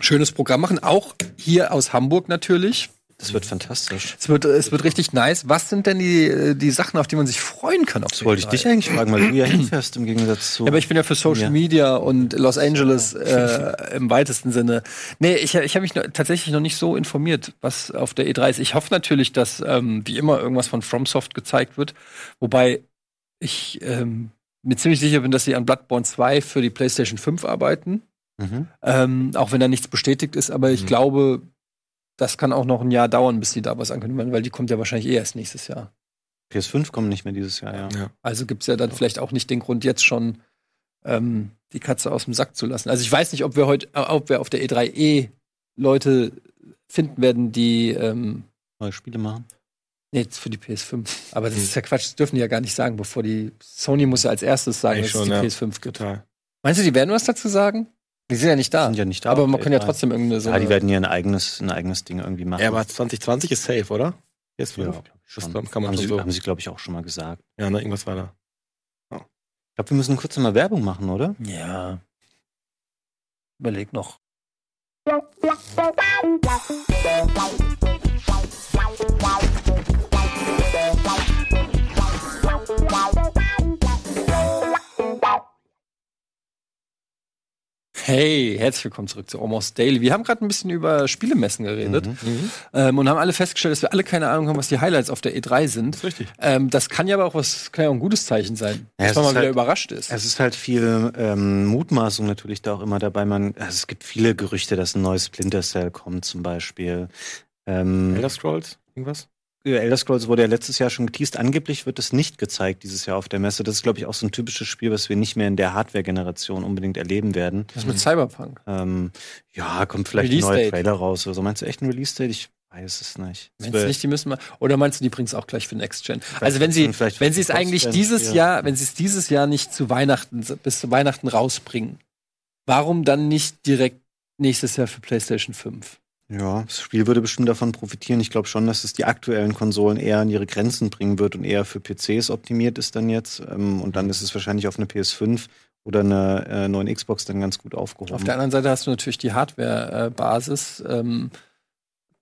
schönes Programm machen. Auch hier aus Hamburg natürlich. Das wird fantastisch. Es wird, es wird richtig nice. Was sind denn die, die Sachen, auf die man sich freuen kann? Auf Das wollte ich dich eigentlich fragen, weil du ja hinfährst im Gegensatz zu. Ja, aber ich bin ja für Social Ja. Media und Los Angeles äh, im weitesten Sinne. Nee, ich, ich habe mich noch, tatsächlich noch nicht so informiert, was auf der E3 ist. Ich hoffe natürlich, dass ähm, wie immer irgendwas von FromSoft gezeigt wird. Wobei ich ähm, mir ziemlich sicher bin, dass sie an Bloodborne 2 für die PlayStation 5 arbeiten. mhm. Ähm, auch wenn da nichts bestätigt ist, aber ich Mhm. glaube, das kann auch noch ein Jahr dauern, bis die da was ankündigen werden, weil die kommt ja wahrscheinlich eh erst nächstes Jahr. PS5 kommen nicht mehr dieses Jahr, ja. Ja. Also gibt's ja dann vielleicht auch nicht den Grund, jetzt schon ähm, die Katze aus dem Sack zu lassen. Also ich weiß nicht, ob wir heute, äh, ob wir auf der E3E Leute finden werden, die ähm, Neue Spiele machen. nee, jetzt für die PS5. Aber das Mhm. ist ja Quatsch, das dürfen die ja gar nicht sagen, bevor die Sony muss ja als erstes sagen, Eigentlich dass es schon, die ja. PS5 gibt. Total. Meinst du, die werden was dazu sagen? Die sind ja nicht da. Sind ja nicht da. aber man kann ja E3. trotzdem irgendeine so Ja, die werden ja ein eigenes, ein eigenes Ding irgendwie machen. Ja, aber 2020 ist safe, oder? Jetzt Ja, ja. glaub ich Das schon. kann man haben, schon sie, so. haben sie, glaube ich, auch schon mal gesagt. Ja, ne, irgendwas war da. Ich glaube, wir müssen kurz mal Werbung machen, oder? Ja. Überleg noch. Hey, herzlich willkommen zurück zu Almost Daily. Wir haben gerade ein bisschen über Spielemessen geredet Mhm. ähm, und haben alle festgestellt, dass wir alle keine Ahnung haben, was die Highlights auf der E3 sind. Richtig. Ähm, das kann ja aber auch was, kann ja auch ein gutes Zeichen sein, Ja, dass man mal ist wieder halt- überrascht ist. Es ist halt viel ähm, Mutmaßung natürlich da auch immer dabei. Man, also es gibt viele Gerüchte, dass ein neues Splinter Cell kommt zum Beispiel. Ähm, Elder Scrolls? Irgendwas? Ja, Elder Scrolls wurde ja letztes Jahr schon geteased. Angeblich wird es nicht gezeigt dieses Jahr auf der Messe. Das ist, glaube ich, auch so ein typisches Spiel, was wir nicht mehr in der Hardware-Generation unbedingt erleben werden. Was mit Cyberpunk? Ähm, ja, kommt vielleicht ein Release neuer Date. Trailer raus oder so. Meinst du echt ein Release-Date? Ich weiß es nicht. Meinst du nicht, die müssen mal, oder meinst du, die bringen es auch gleich für Next Gen? Also wenn sie, wenn sie es eigentlich dieses ja. Jahr, wenn sie es dieses Jahr nicht zu Weihnachten, bis zu Weihnachten rausbringen, warum dann nicht direkt nächstes Jahr für PlayStation 5? Ja, das Spiel würde bestimmt davon profitieren. Ich glaube schon, dass es die aktuellen Konsolen eher an ihre Grenzen bringen wird und eher für PCs optimiert ist dann jetzt. Ähm, und dann ist es wahrscheinlich auf eine PS5 oder eine äh, neuen Xbox dann ganz gut aufgehoben. Auf der anderen Seite hast du natürlich die Hardware-Basis ähm,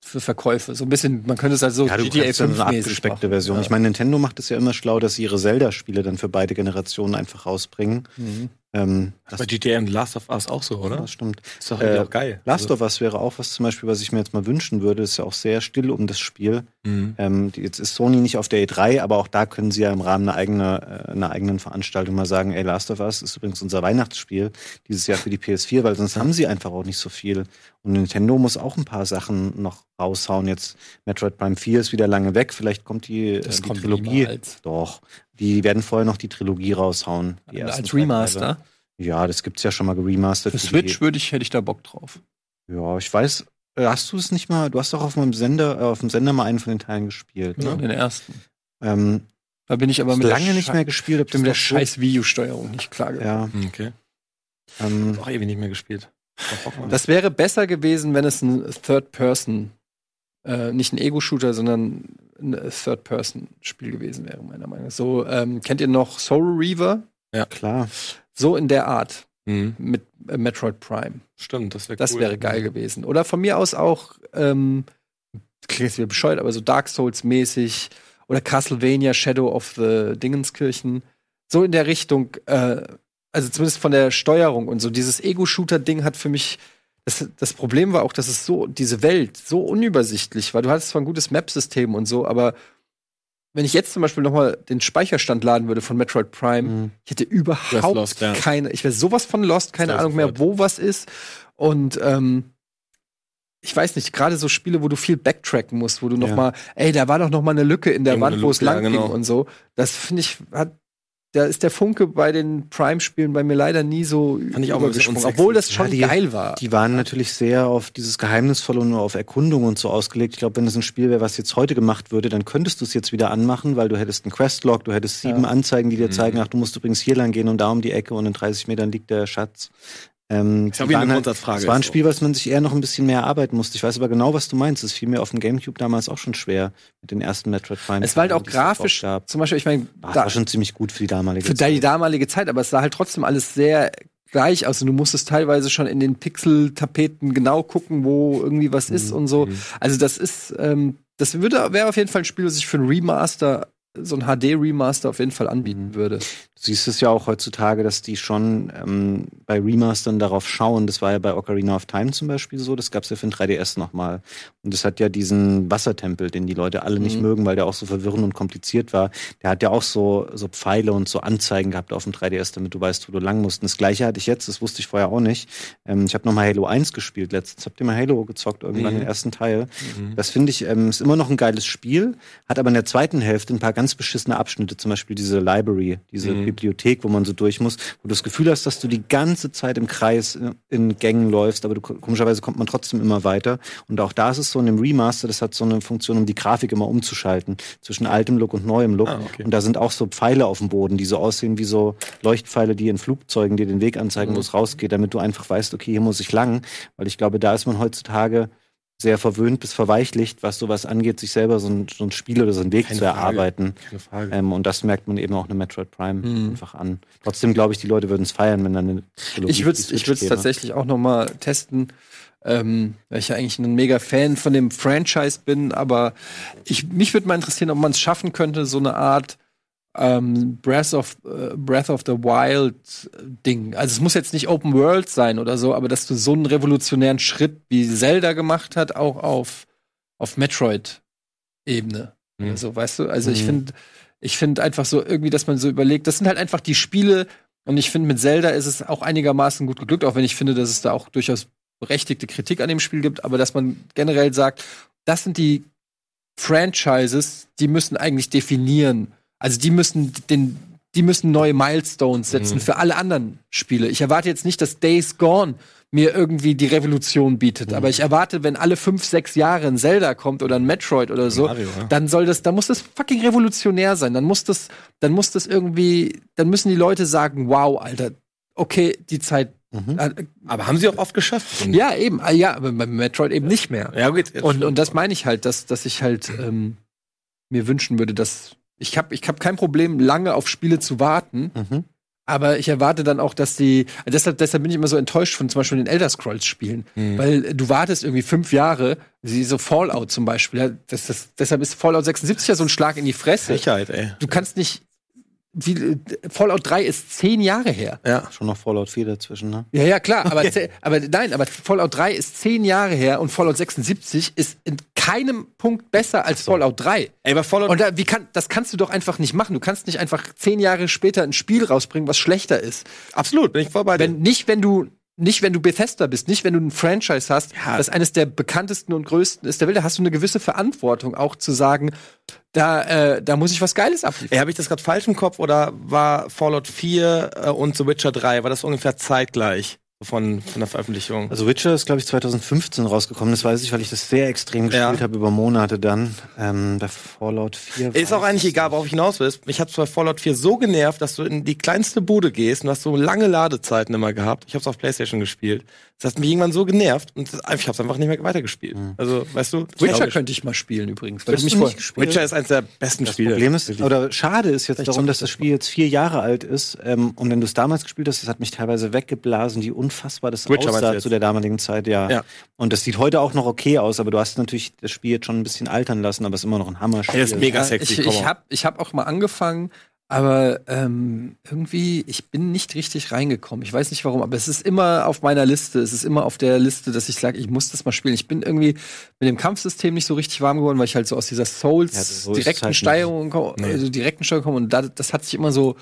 für Verkäufe. So ein bisschen, man könnte es halt so ja, GTA kannst dann 5 so eine abgespeckte. Version. Ja. Ich meine, Nintendo macht es ja immer schlau, dass sie ihre Zelda-Spiele dann für beide Generationen einfach rausbringen. Mhm. Ähm, Das bei GTA und Last of Us auch so, oder? das stimmt. Ist doch Äh, auch geil. Last of Us wäre auch was zum Beispiel, was ich mir jetzt mal wünschen würde. Ist ja auch sehr still um das Spiel. Mhm. Ähm, jetzt ist Sony nicht auf der E3, aber auch da können sie ja im Rahmen einer, eigenen, äh, einer eigenen Veranstaltung mal sagen, ey, Last of Us ist übrigens unser Weihnachtsspiel dieses Jahr für die PS4, weil sonst haben sie einfach auch nicht so viel. Und Nintendo muss auch ein paar Sachen noch raushauen. Jetzt Metroid Prime 4 ist wieder lange weg, vielleicht kommt die, äh, Das die kommt Trilogie. niemals. Doch. Die werden vorher noch die Trilogie raushauen. Die Als Remaster. Teile. Ja, das gibt's ja schon mal geremastert. Für für Switch würde ich, hätte ich da Bock drauf. ja, ich weiß. äh, Hast du es nicht mal? Du hast doch auf meinem Sender, äh, auf dem Sender mal einen von den Teilen gespielt. Ja. Ne? Den ersten. Ähm, Da bin ich aber mit lange der nicht mehr gespielt. Hab bin mit der scheiß Videosteuerung nicht klar gekommen. Ja, Okay. ähm, Auch ewig nicht mehr gespielt. Das wäre besser gewesen, wenn es ein Third-Person, äh, nicht ein Ego-Shooter, sondern ein Third-Person-Spiel gewesen wäre, meiner Meinung nach. So, ähm, kennt ihr noch Soul Reaver? klar. So in der Art Mhm. mit äh, Metroid Prime. Stimmt, das wäre Das cool. wäre geil gewesen. Oder von mir aus auch, ähm, klingt jetzt wieder bescheuert, aber so Dark Souls-mäßig oder Castlevania Shadow of the Dingenskirchen. So in der Richtung, äh, also zumindest von der Steuerung und so. Dieses Ego-Shooter-Ding hat für mich. Das, das Problem war auch, dass es so, diese Welt so unübersichtlich war. Du hattest zwar ein gutes Map-System und so, aber wenn ich jetzt zum Beispiel noch mal den Speicherstand laden würde von Metroid Prime, Mhm. ich hätte überhaupt lost, ja. keine, ich wäre sowas von lost, keine Ahnung mehr, wo was ist. Und ähm, ich weiß nicht, gerade so Spiele, wo du viel backtracken musst, wo du noch Ja. mal, ey, da war doch noch mal eine Lücke in der Irgendwo Wand, wo es Lücke, ja, lang genau. ging und so. Das finde ich, hat, da ist der Funke bei den Prime-Spielen bei mir leider nie so Fand ich auch übergesprungen, obwohl das Ja, schon die- geil war. Die waren natürlich sehr auf dieses Geheimnisvolle und auf Erkundung und so ausgelegt. Ich glaube, wenn es ein Spiel wäre, was jetzt heute gemacht würde, dann könntest du es jetzt wieder anmachen, weil du hättest einen Questlog, du hättest sieben Ja. Anzeigen, die dir Mhm. zeigen, ach, du musst übrigens hier lang gehen und da um die Ecke und in 30 Metern liegt der Schatz. Ähm, die wie eine halt- Grundsatzfrage. Es war ein. Spiel, was man sich eher noch ein bisschen mehr erarbeiten musste. Ich weiß aber genau, was du meinst. Es fiel mir auf dem Gamecube damals auch schon schwer mit den ersten Metroid Prime. Es war halt auch grafisch, zum Beispiel, ich meine, Ah, das da, war schon ziemlich gut für die damalige für die damalige Zeit, aber es sah halt trotzdem alles sehr gleich aus. Und du musstest teilweise schon in den Pixel-Tapeten genau gucken, wo irgendwie was ist und so. Mhm. Also das ist, ähm, das würde wäre auf jeden Fall ein Spiel, das sich für ein Remaster, so ein HD-Remaster auf jeden Fall anbieten würde. Du siehst es ja auch heutzutage, dass die schon ähm, bei Remastern darauf schauen. Das war ja bei Ocarina of Time zum Beispiel so. Das gab es ja für den 3DS nochmal. Und das hat ja diesen Wassertempel, den die Leute alle nicht Mhm. mögen, weil der auch so verwirrend und kompliziert war. Der hat ja auch so, so Pfeile und so Anzeigen gehabt auf dem 3DS, damit du weißt, wo du lang musst. Und das gleiche hatte ich jetzt, das wusste ich vorher auch nicht. Ähm, ich habe nochmal Halo 1 gespielt letztens. Habt ihr mal Halo gezockt, irgendwann Mhm. den ersten Teil? Mhm. Das finde ich, ähm, ist immer noch ein geiles Spiel, hat aber in der zweiten Hälfte ein paar ganz beschissene Abschnitte, zum Beispiel diese Library, diese Mhm. Bibliothek, wo man so durch muss, wo du das Gefühl hast, dass du die ganze Zeit im Kreis in, in Gängen läufst, aber du, komischerweise kommt man trotzdem immer weiter. Und auch da ist es so in dem Remaster, das hat so eine Funktion, um die Grafik immer umzuschalten, zwischen altem Look und neuem Look. Ah, okay. Und da sind auch so Pfeile auf dem Boden, die so aussehen wie so Leuchtpfeile, die in Flugzeugen dir den Weg anzeigen, wo Mhm. es rausgeht, damit du einfach weißt, okay, hier muss ich lang. Weil ich glaube, da ist man heutzutage sehr verwöhnt bis verweichlicht, was sowas angeht, sich selber so ein, so ein Spiel oder so einen Weg Keine zu erarbeiten. Keine Frage. Ähm, und das merkt man eben auch eine Metroid Prime Mhm. einfach an. Trotzdem glaube ich, die Leute würden es feiern, wenn dann eine Trilogie Ich würde es tatsächlich auch noch mal testen, ähm, weil ich ja eigentlich ein mega Fan von dem Franchise bin, aber ich, mich würde mal interessieren, ob man es schaffen könnte, so eine Art ähm, Breath of äh, Breath of the Wild äh, Ding. Also es muss jetzt nicht Open World sein oder so, aber dass du so einen revolutionären Schritt wie Zelda gemacht hat, auch auf auf Metroid Ebene. Mhm. Also, weißt du, also ich Mhm. finde ich finde einfach so irgendwie, dass man so überlegt, das sind halt einfach die Spiele und ich finde mit Zelda ist es auch einigermaßen gut geglückt, auch wenn ich finde, dass es da auch durchaus berechtigte Kritik an dem Spiel gibt, aber dass man generell sagt, das sind die Franchises, die müssen eigentlich definieren. Also die müssen den, die müssen neue Milestones setzen Mhm. für alle anderen Spiele. Ich erwarte jetzt nicht, dass Days Gone mir irgendwie die Revolution bietet, aber ich erwarte, wenn alle fünf, sechs Jahre ein Zelda kommt oder ein Metroid oder so, Mario, ja. dann soll das, dann muss das fucking revolutionär sein. Dann muss das, dann muss das irgendwie, dann müssen die Leute sagen, wow, Alter, okay, die Zeit. Mhm. äh, Aber haben sie auch oft geschafft. ja, eben, ah, ja, aber beim Metroid eben nicht mehr. Ja, gut. Und, und das meine ich halt, dass, dass ich halt ähm, mir wünschen würde, dass ich habe ich hab kein Problem, lange auf Spiele zu warten, Mhm. aber ich erwarte dann auch, dass die. Deshalb, deshalb bin ich immer so enttäuscht von zum Beispiel den Elder Scrolls Spielen, Mhm. weil du wartest irgendwie fünf Jahre, wie so Fallout zum Beispiel. Das, das, deshalb ist Fallout 76 ja so ein Schlag in die Fresse. Sicherheit, ey. Du kannst nicht. Wie, Fallout 3 ist zehn Jahre her. Ja. Schon noch Fallout 4 dazwischen, ne? Ja, ja, klar, aber, aber nein, aber Fallout 3 ist zehn Jahre her und Fallout 76 ist in keinem Punkt besser als Fallout 3. Ey, bei Fallout Und da, wie kann, das kannst du doch einfach nicht machen. Du kannst nicht einfach zehn Jahre später ein Spiel rausbringen, was schlechter ist. absolut, bin ich voll bei dir. Wenn, nicht, wenn du, nicht, wenn du Bethesda bist, nicht, wenn du ein Franchise hast, Ja. das eines der bekanntesten und größten ist der Welt, da hast du eine gewisse Verantwortung, auch zu sagen, da, äh, da muss ich was Geiles abliefern. Ey, habe ich das gerade falsch im Kopf oder war Fallout 4 äh, und The Witcher 3, war das ungefähr zeitgleich von, von der Veröffentlichung? Also Witcher ist, glaube ich, 2015 rausgekommen. Das weiß ich, weil ich das sehr extrem gespielt Ja. habe über Monate dann. Ähm, bei Fallout 4. Ist auch eigentlich ich egal, worauf ich hinaus will. Mich hat bei Fallout 4 so genervt, dass du in die kleinste Bude gehst und hast so lange Ladezeiten immer gehabt. Ich habe es auf Playstation gespielt. Das hat mich irgendwann so genervt und das, ich habe es einfach nicht mehr weitergespielt. Also, weißt du, Witcher traurig. könnte ich mal spielen übrigens. Weil mich nicht gespielt? Witcher ist eines der besten Das Spiele. Problem ist, oder schade ist jetzt Vielleicht darum, dass ich das das Spiel jetzt vier Jahre alt ist. Ähm, und wenn du es damals gespielt hast, das hat mich teilweise weggeblasen, wie unfassbar das Witcher aussah zu der damaligen Zeit, ja. Ja. Und das sieht heute auch noch okay aus, aber du hast natürlich das Spiel jetzt schon ein bisschen altern lassen, aber es ist immer noch ein Hammerspiel. Das ist mega Ja, sexy. ich komm ich on. habe ich hab auch mal angefangen, aber ähm, irgendwie, ich bin nicht richtig reingekommen. Ich weiß nicht warum, aber es ist immer auf meiner Liste. Es ist immer auf der Liste, dass ich sage, ich muss das mal spielen. Ich bin irgendwie mit dem Kampfsystem nicht so richtig warm geworden, weil ich halt so aus dieser Ja, so Souls es direkten halt nicht. Steuerung komme, Nee. also direkten Steuerung komme und da, das hat sich immer so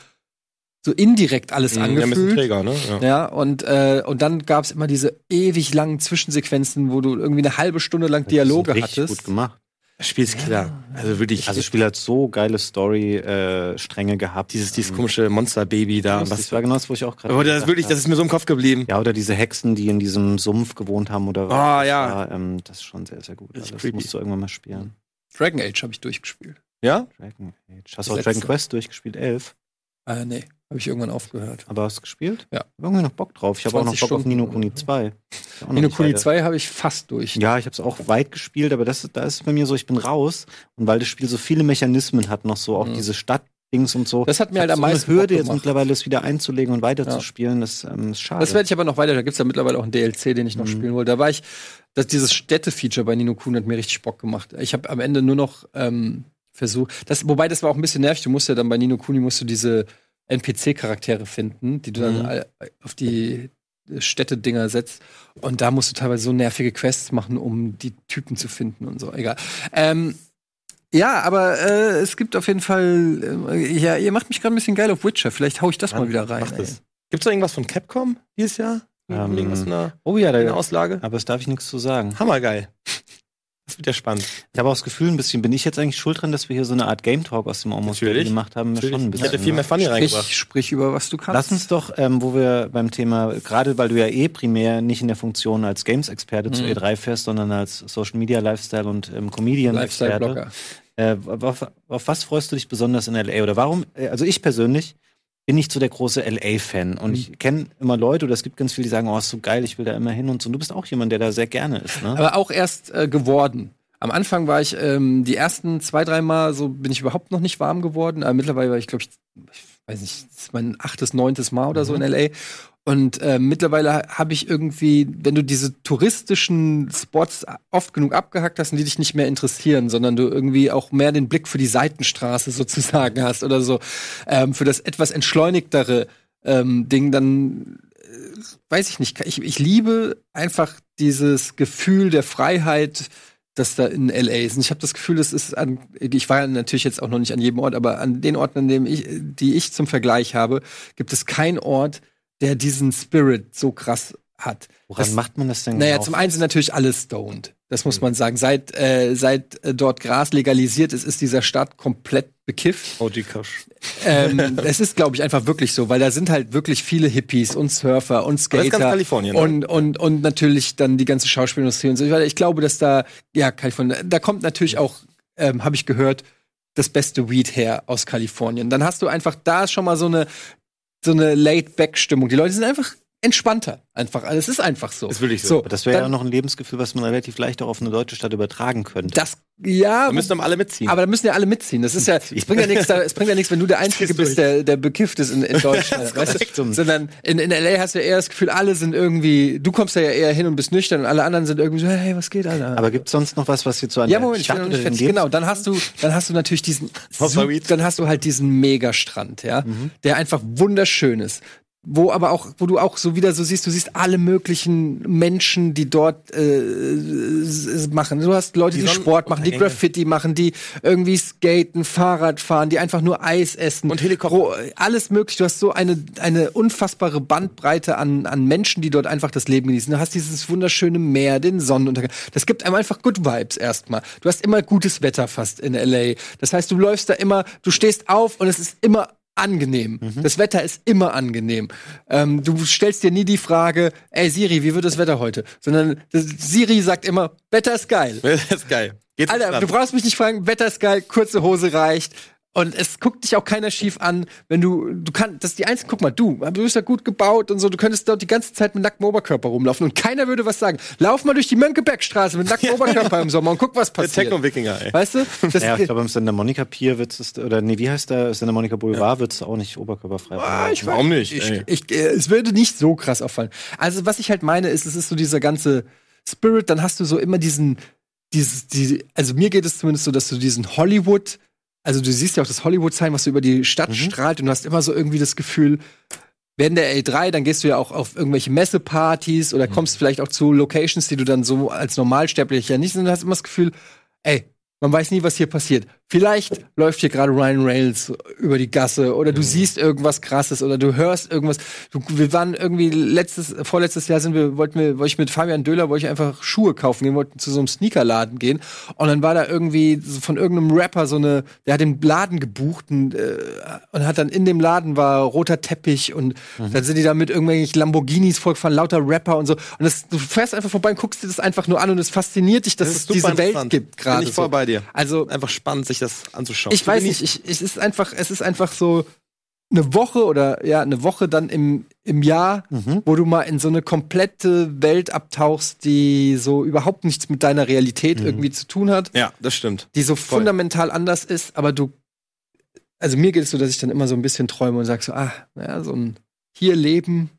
so indirekt alles Mhm, ja, angefühlt. träger, ne? Ja. Ja, und, äh, und dann gab es immer diese ewig langen Zwischensequenzen, wo du irgendwie eine halbe Stunde lang Dialoge das ist hattest. gut gemacht. Das Spiel ist killer. Also wirklich, Also das Spiel hat so geile Story-Stränge gehabt. dieses, dieses komische Monster-Baby da. das, Was, war genau das, wo ich auch gerade. aber das, wirklich, das ist mir so im Kopf geblieben. Ja, oder diese Hexen, die in diesem Sumpf gewohnt haben oder Ah, Das ja. war, ähm, das ist schon sehr, sehr gut. Das Also das creepy. musst du irgendwann mal spielen. Dragon Age habe ich durchgespielt. Ja? Dragon Age. Hast Das du auch. Dragon Quest durchgespielt? 11. Äh, nee, habe ich irgendwann aufgehört. Aber hast du gespielt? Ja. Ich irgendwie noch Bock drauf. Ich habe auch noch 20 Bock auf Stunden. Nino Kuni 2. Ist auch noch Nino Kuni weiter. 2 habe ich fast durch. Ja, ich habe es auch weit gespielt, aber das, da ist es bei mir so, ich bin raus. Und weil das Spiel so viele Mechanismen hat, noch so auch Mhm. diese Stadtdings und so. Das hat mir halt am so meisten eine Hürde Bock jetzt mittlerweile, es wieder einzulegen und weiterzuspielen. Das ähm, ist schade. Das werde ich aber noch weiter. Da gibt's ja mittlerweile auch einen DLC, den ich noch Mhm. spielen wollte. Da war ich, dass dieses Städte-Feature bei Nino Kuni hat mir richtig Bock gemacht. Ich habe am Ende nur noch ähm, versucht, das, wobei das war auch ein bisschen nervig. Du musst ja dann bei Nino Kuni musst du diese NPC-Charaktere finden, die du dann Mhm. all- auf die Städte-Dinger setzt. Und da musst du teilweise so nervige Quests machen, um die Typen zu finden und so. Egal. Ähm, ja, aber äh, es gibt auf jeden Fall, äh, ja, ihr macht mich gerade ein bisschen geil auf Witcher. Vielleicht hau ich das mal Mann, wieder rein. Das. Gibt's da irgendwas von Capcom dieses Jahr? Ähm, irgendwas in der, oh ja, in der da, Auslage? aber es darf ich nichts zu sagen. Hammergeil. Das wird ja spannend. Ich habe auch das Gefühl, ein bisschen, bin ich jetzt eigentlich schuld dran, dass wir hier so eine Art Game Talk aus dem Almost Daily gemacht haben? Natürlich. Schon ein Ich bisschen, hätte viel ne? mehr Funny Sprich, reingebracht. sprich über was du kannst. Lass uns doch, ähm, wo wir beim Thema, gerade weil du ja eh primär nicht in der Funktion als Games-Experte zu Mhm. E3 fährst, sondern als Social Media, Lifestyle und ähm, Comedian-Experte. Lifestyle-Blogger. Äh, auf, auf was freust du dich besonders in LA? Oder warum? äh, Also ich persönlich bin nicht so der große LA-Fan. Und Mhm. ich kenne immer Leute, oder es gibt ganz viele, die sagen, oh, ist so geil, ich will da immer hin und so. Und du bist auch jemand, der da sehr gerne ist, ne? Aber auch erst äh, geworden. Am Anfang war ich ähm, die ersten zwei, drei Mal so bin ich überhaupt noch nicht warm geworden. Aber mittlerweile war ich, glaube ich, weiß nicht, das ist mein achtes, neuntes Mal oder so in LA. Und äh, mittlerweile habe ich irgendwie, wenn du diese touristischen Spots oft genug abgehackt hast, und die dich nicht mehr interessieren, sondern du irgendwie auch mehr den Blick für die Seitenstraße sozusagen hast oder so, ähm, für das etwas entschleunigtere ähm, Ding, dann äh, weiß ich nicht. Ich, ich liebe einfach dieses Gefühl der Freiheit, das da in LA ist. Und ich habe das Gefühl, das ist an, ich war ja natürlich jetzt auch noch nicht an jedem Ort, aber an den Orten, an denen ich, die ich zum Vergleich habe, gibt es keinen Ort, der diesen Spirit so krass hat. Woran Das- macht man das denn Naja, genau zum einen sind natürlich alle stoned. Das muss man sagen. Seit, äh, seit äh, dort Gras legalisiert ist, ist dieser Stadt komplett bekifft. OG Kush. ähm, es ist, glaube ich, einfach wirklich so, weil da sind halt wirklich viele Hippies und Surfer und Aber das ist ganz Skater. Kalifornien. ne? Und, und, und natürlich dann die ganze Schauspielindustrie und so weiter. Ich glaube, dass da, ja, Kalifornien, da kommt natürlich auch, ähm, habe ich gehört, das beste Weed her aus Kalifornien. Dann hast du einfach da schon mal so eine, so eine Laid-Back-Stimmung. Die Leute sind einfach entspannter. Einfach, also es ist einfach so. Ist wirklich so. Aber das wäre ja dann- noch ein Lebensgefühl, was man relativ leicht auch auf eine deutsche Stadt übertragen könnte. Das, ja, Da müssen aber alle mitziehen. aber da müssen ja alle mitziehen. Das ist ja, es bringt ja nichts, es bringt ja nichts, wenn du der Einzige bist, der, der bekifft ist in, in Deutschland. weißt du? Sondern in, in LA hast du ja eher das Gefühl, alle sind irgendwie, du kommst ja eher hin und bist nüchtern und alle anderen sind irgendwie so, hey, was geht, Alter? Aber gibt es sonst noch was, was jetzt so an ja, Moment, ich bin noch nicht fertig. Genau, dann hast du, dann hast du natürlich diesen, dann hast du halt diesen Megastrand, ja, der einfach wunderschön ist. Wo aber auch, wo du auch so wieder so siehst, du siehst alle möglichen Menschen, die dort äh, machen. Du hast Leute, die, Die Sport machen, die. Graffiti machen, die irgendwie skaten, Fahrrad fahren, die einfach nur Eis essen. Und Helikopter. Ro- Alles möglich. Du hast so eine, eine unfassbare Bandbreite an, an Menschen, die dort einfach das Leben genießen. Du hast dieses wunderschöne Meer, den Sonnenuntergang. Das gibt einem einfach Good Vibes erstmal. Du hast immer gutes Wetter fast in LA. Das heißt, du läufst da immer, du stehst auf und es ist immer angenehm. Das Wetter ist immer angenehm. Ähm, du stellst dir nie die Frage, ey Siri, wie wird das Wetter heute? Sondern das, Siri sagt immer, Wetter ist geil. Das ist geil. Geht's Alter, du brauchst mich nicht fragen, Wetter ist geil, kurze Hose reicht. Und es guckt dich auch keiner schief an, wenn du, du kannst, das ist die einzige, guck mal, du, du bist ja gut gebaut und so, du könntest dort die ganze Zeit mit nacktem Oberkörper rumlaufen und keiner würde was sagen. Lauf mal durch die Mönckebergstraße mit nacktem Oberkörper im Sommer und guck, was Der passiert. Techno-Wikinger, ey. Weißt du? Das, Ja, ich glaube, am Santa Monica Pier wird es, oder nee, wie heißt der, Santa Monica Boulevard wird es auch nicht oberkörperfrei. Ah, ich Warum nicht? Ich, ich, äh, es würde nicht so krass auffallen. Also, was ich halt meine, ist, es ist so dieser ganze Spirit, dann hast du so immer diesen, dieses, die, also mir geht es zumindest so, dass du diesen Hollywood, also du siehst ja auch das Hollywood-Sign, was so über die Stadt strahlt und du hast immer so irgendwie das Gefühl, während der A3, dann gehst du ja auch auf irgendwelche Messepartys oder kommst vielleicht auch zu Locations, die du dann so als Normalsterblicher nicht, sondern du hast immer das Gefühl, ey, man weiß nie, was hier passiert. Vielleicht läuft hier gerade Ryan Reynolds über die Gasse oder du siehst irgendwas krasses oder du hörst irgendwas. Du, wir waren irgendwie letztes, vorletztes Jahr sind wir, wollten wir, wollte ich mit Fabian Döhler, wollte ich einfach Schuhe kaufen gehen, wollten zu so einem Sneakerladen gehen und dann war da irgendwie von irgendeinem Rapper so eine, der hat den Laden gebucht und, äh, und hat dann in dem Laden war roter Teppich und dann sind die da mit irgendwelchen Lamborghinis vollgefahren, lauter Rapper und so und das, du fährst einfach vorbei und guckst dir das einfach nur an und es fasziniert dich, dass Das es diese Welt gibt gerade. Bin ich voll so. bei dir. Also Einfach spannend, sich das anzuschauen. ich weiß nicht, ich, ich, es ist einfach, es ist einfach so eine Woche oder ja, eine Woche dann im, im Jahr, Mhm. wo du mal in so eine komplette Welt abtauchst, die so überhaupt nichts mit deiner Realität Mhm. irgendwie zu tun hat, Ja, das stimmt. die so fundamental anders ist, aber du, also mir geht es so, dass ich dann immer so ein bisschen träume und sag so, ah, naja, so ein hier leben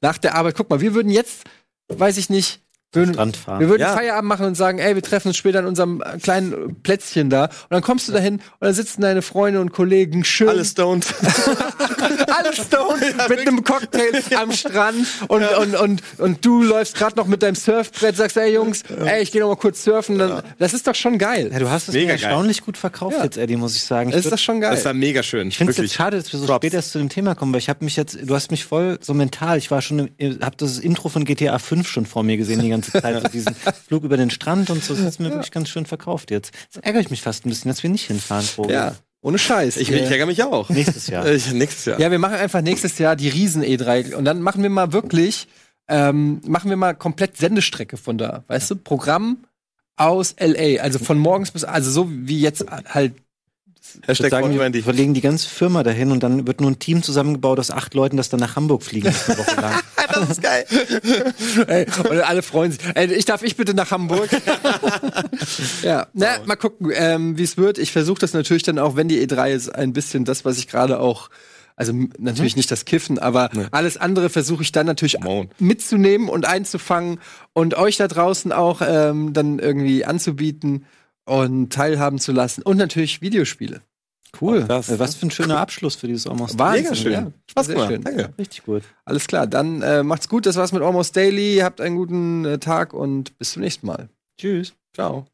nach der Arbeit. Guck mal, wir würden jetzt, weiß ich nicht, würden, wir würden Ja. Feierabend machen und sagen, ey, wir treffen uns später in unserem äh, kleinen Plätzchen da. Und dann kommst du dahin und dann sitzen deine Freunde und Kollegen schön Alles stoned. alles stoned mit einem Cocktail am Strand und, und, und, und du läufst gerade noch mit deinem Surfbrett, sagst, ey Jungs, ey, ich gehe noch mal kurz surfen. Dann, Das ist doch schon geil. Ja, du hast es Mega mir geil. erstaunlich gut verkauft Ja. jetzt, Eddie, muss ich sagen. Ich Das ist würd- doch schon geil. Das war mega schön. Ich finde es jetzt schade, dass wir so Props. spät erst zu dem Thema kommen, weil ich habe mich jetzt, du hast mich voll so mental, ich war schon, im- hab das Intro von GTA 5 schon vor mir gesehen die ganze Zeit, so diesen Flug über den Strand und so, das ist mir wirklich ganz schön verkauft jetzt. Jetzt ärgere ich mich fast ein bisschen, dass wir nicht hinfahren, Vogel. ja, ohne Scheiß. Ich, ich ärgere mich auch. Nächstes Jahr. Ich, nächstes Jahr. Ja, wir machen einfach nächstes Jahr die Riesen E3 und dann machen wir mal wirklich, ähm, machen wir mal komplett Sendestrecke von da, weißt du, Programm aus LA, also von morgens bis, also so wie jetzt halt. Hashtag sagen, wir 120. verlegen die ganze Firma dahin und dann wird nur ein Team zusammengebaut aus acht Leuten, das dann nach Hamburg fliegen eine Woche lang. Das ist geil. Ey, und alle freuen sich. Ey, ich darf ich bitte nach Hamburg? ja, na, mal gucken, ähm, wie es wird. Ich versuche das natürlich dann auch, wenn die E3 ist, ein bisschen das, was ich gerade auch Also natürlich nicht das Kiffen, aber Nee. alles andere versuche ich dann natürlich Moan. mitzunehmen und einzufangen und euch da draußen auch ähm, dann irgendwie anzubieten und teilhaben zu lassen. Und natürlich Videospiele. Cool. Oh, Was für ein schöner Abschluss für dieses Almost Daily. Mega schön. Ja. Spaß gemacht. Schön. Danke. Richtig gut. Alles klar, dann äh, macht's gut. Das war's mit Almost Daily. Habt einen guten äh, Tag und bis zum nächsten Mal. Tschüss. Ciao.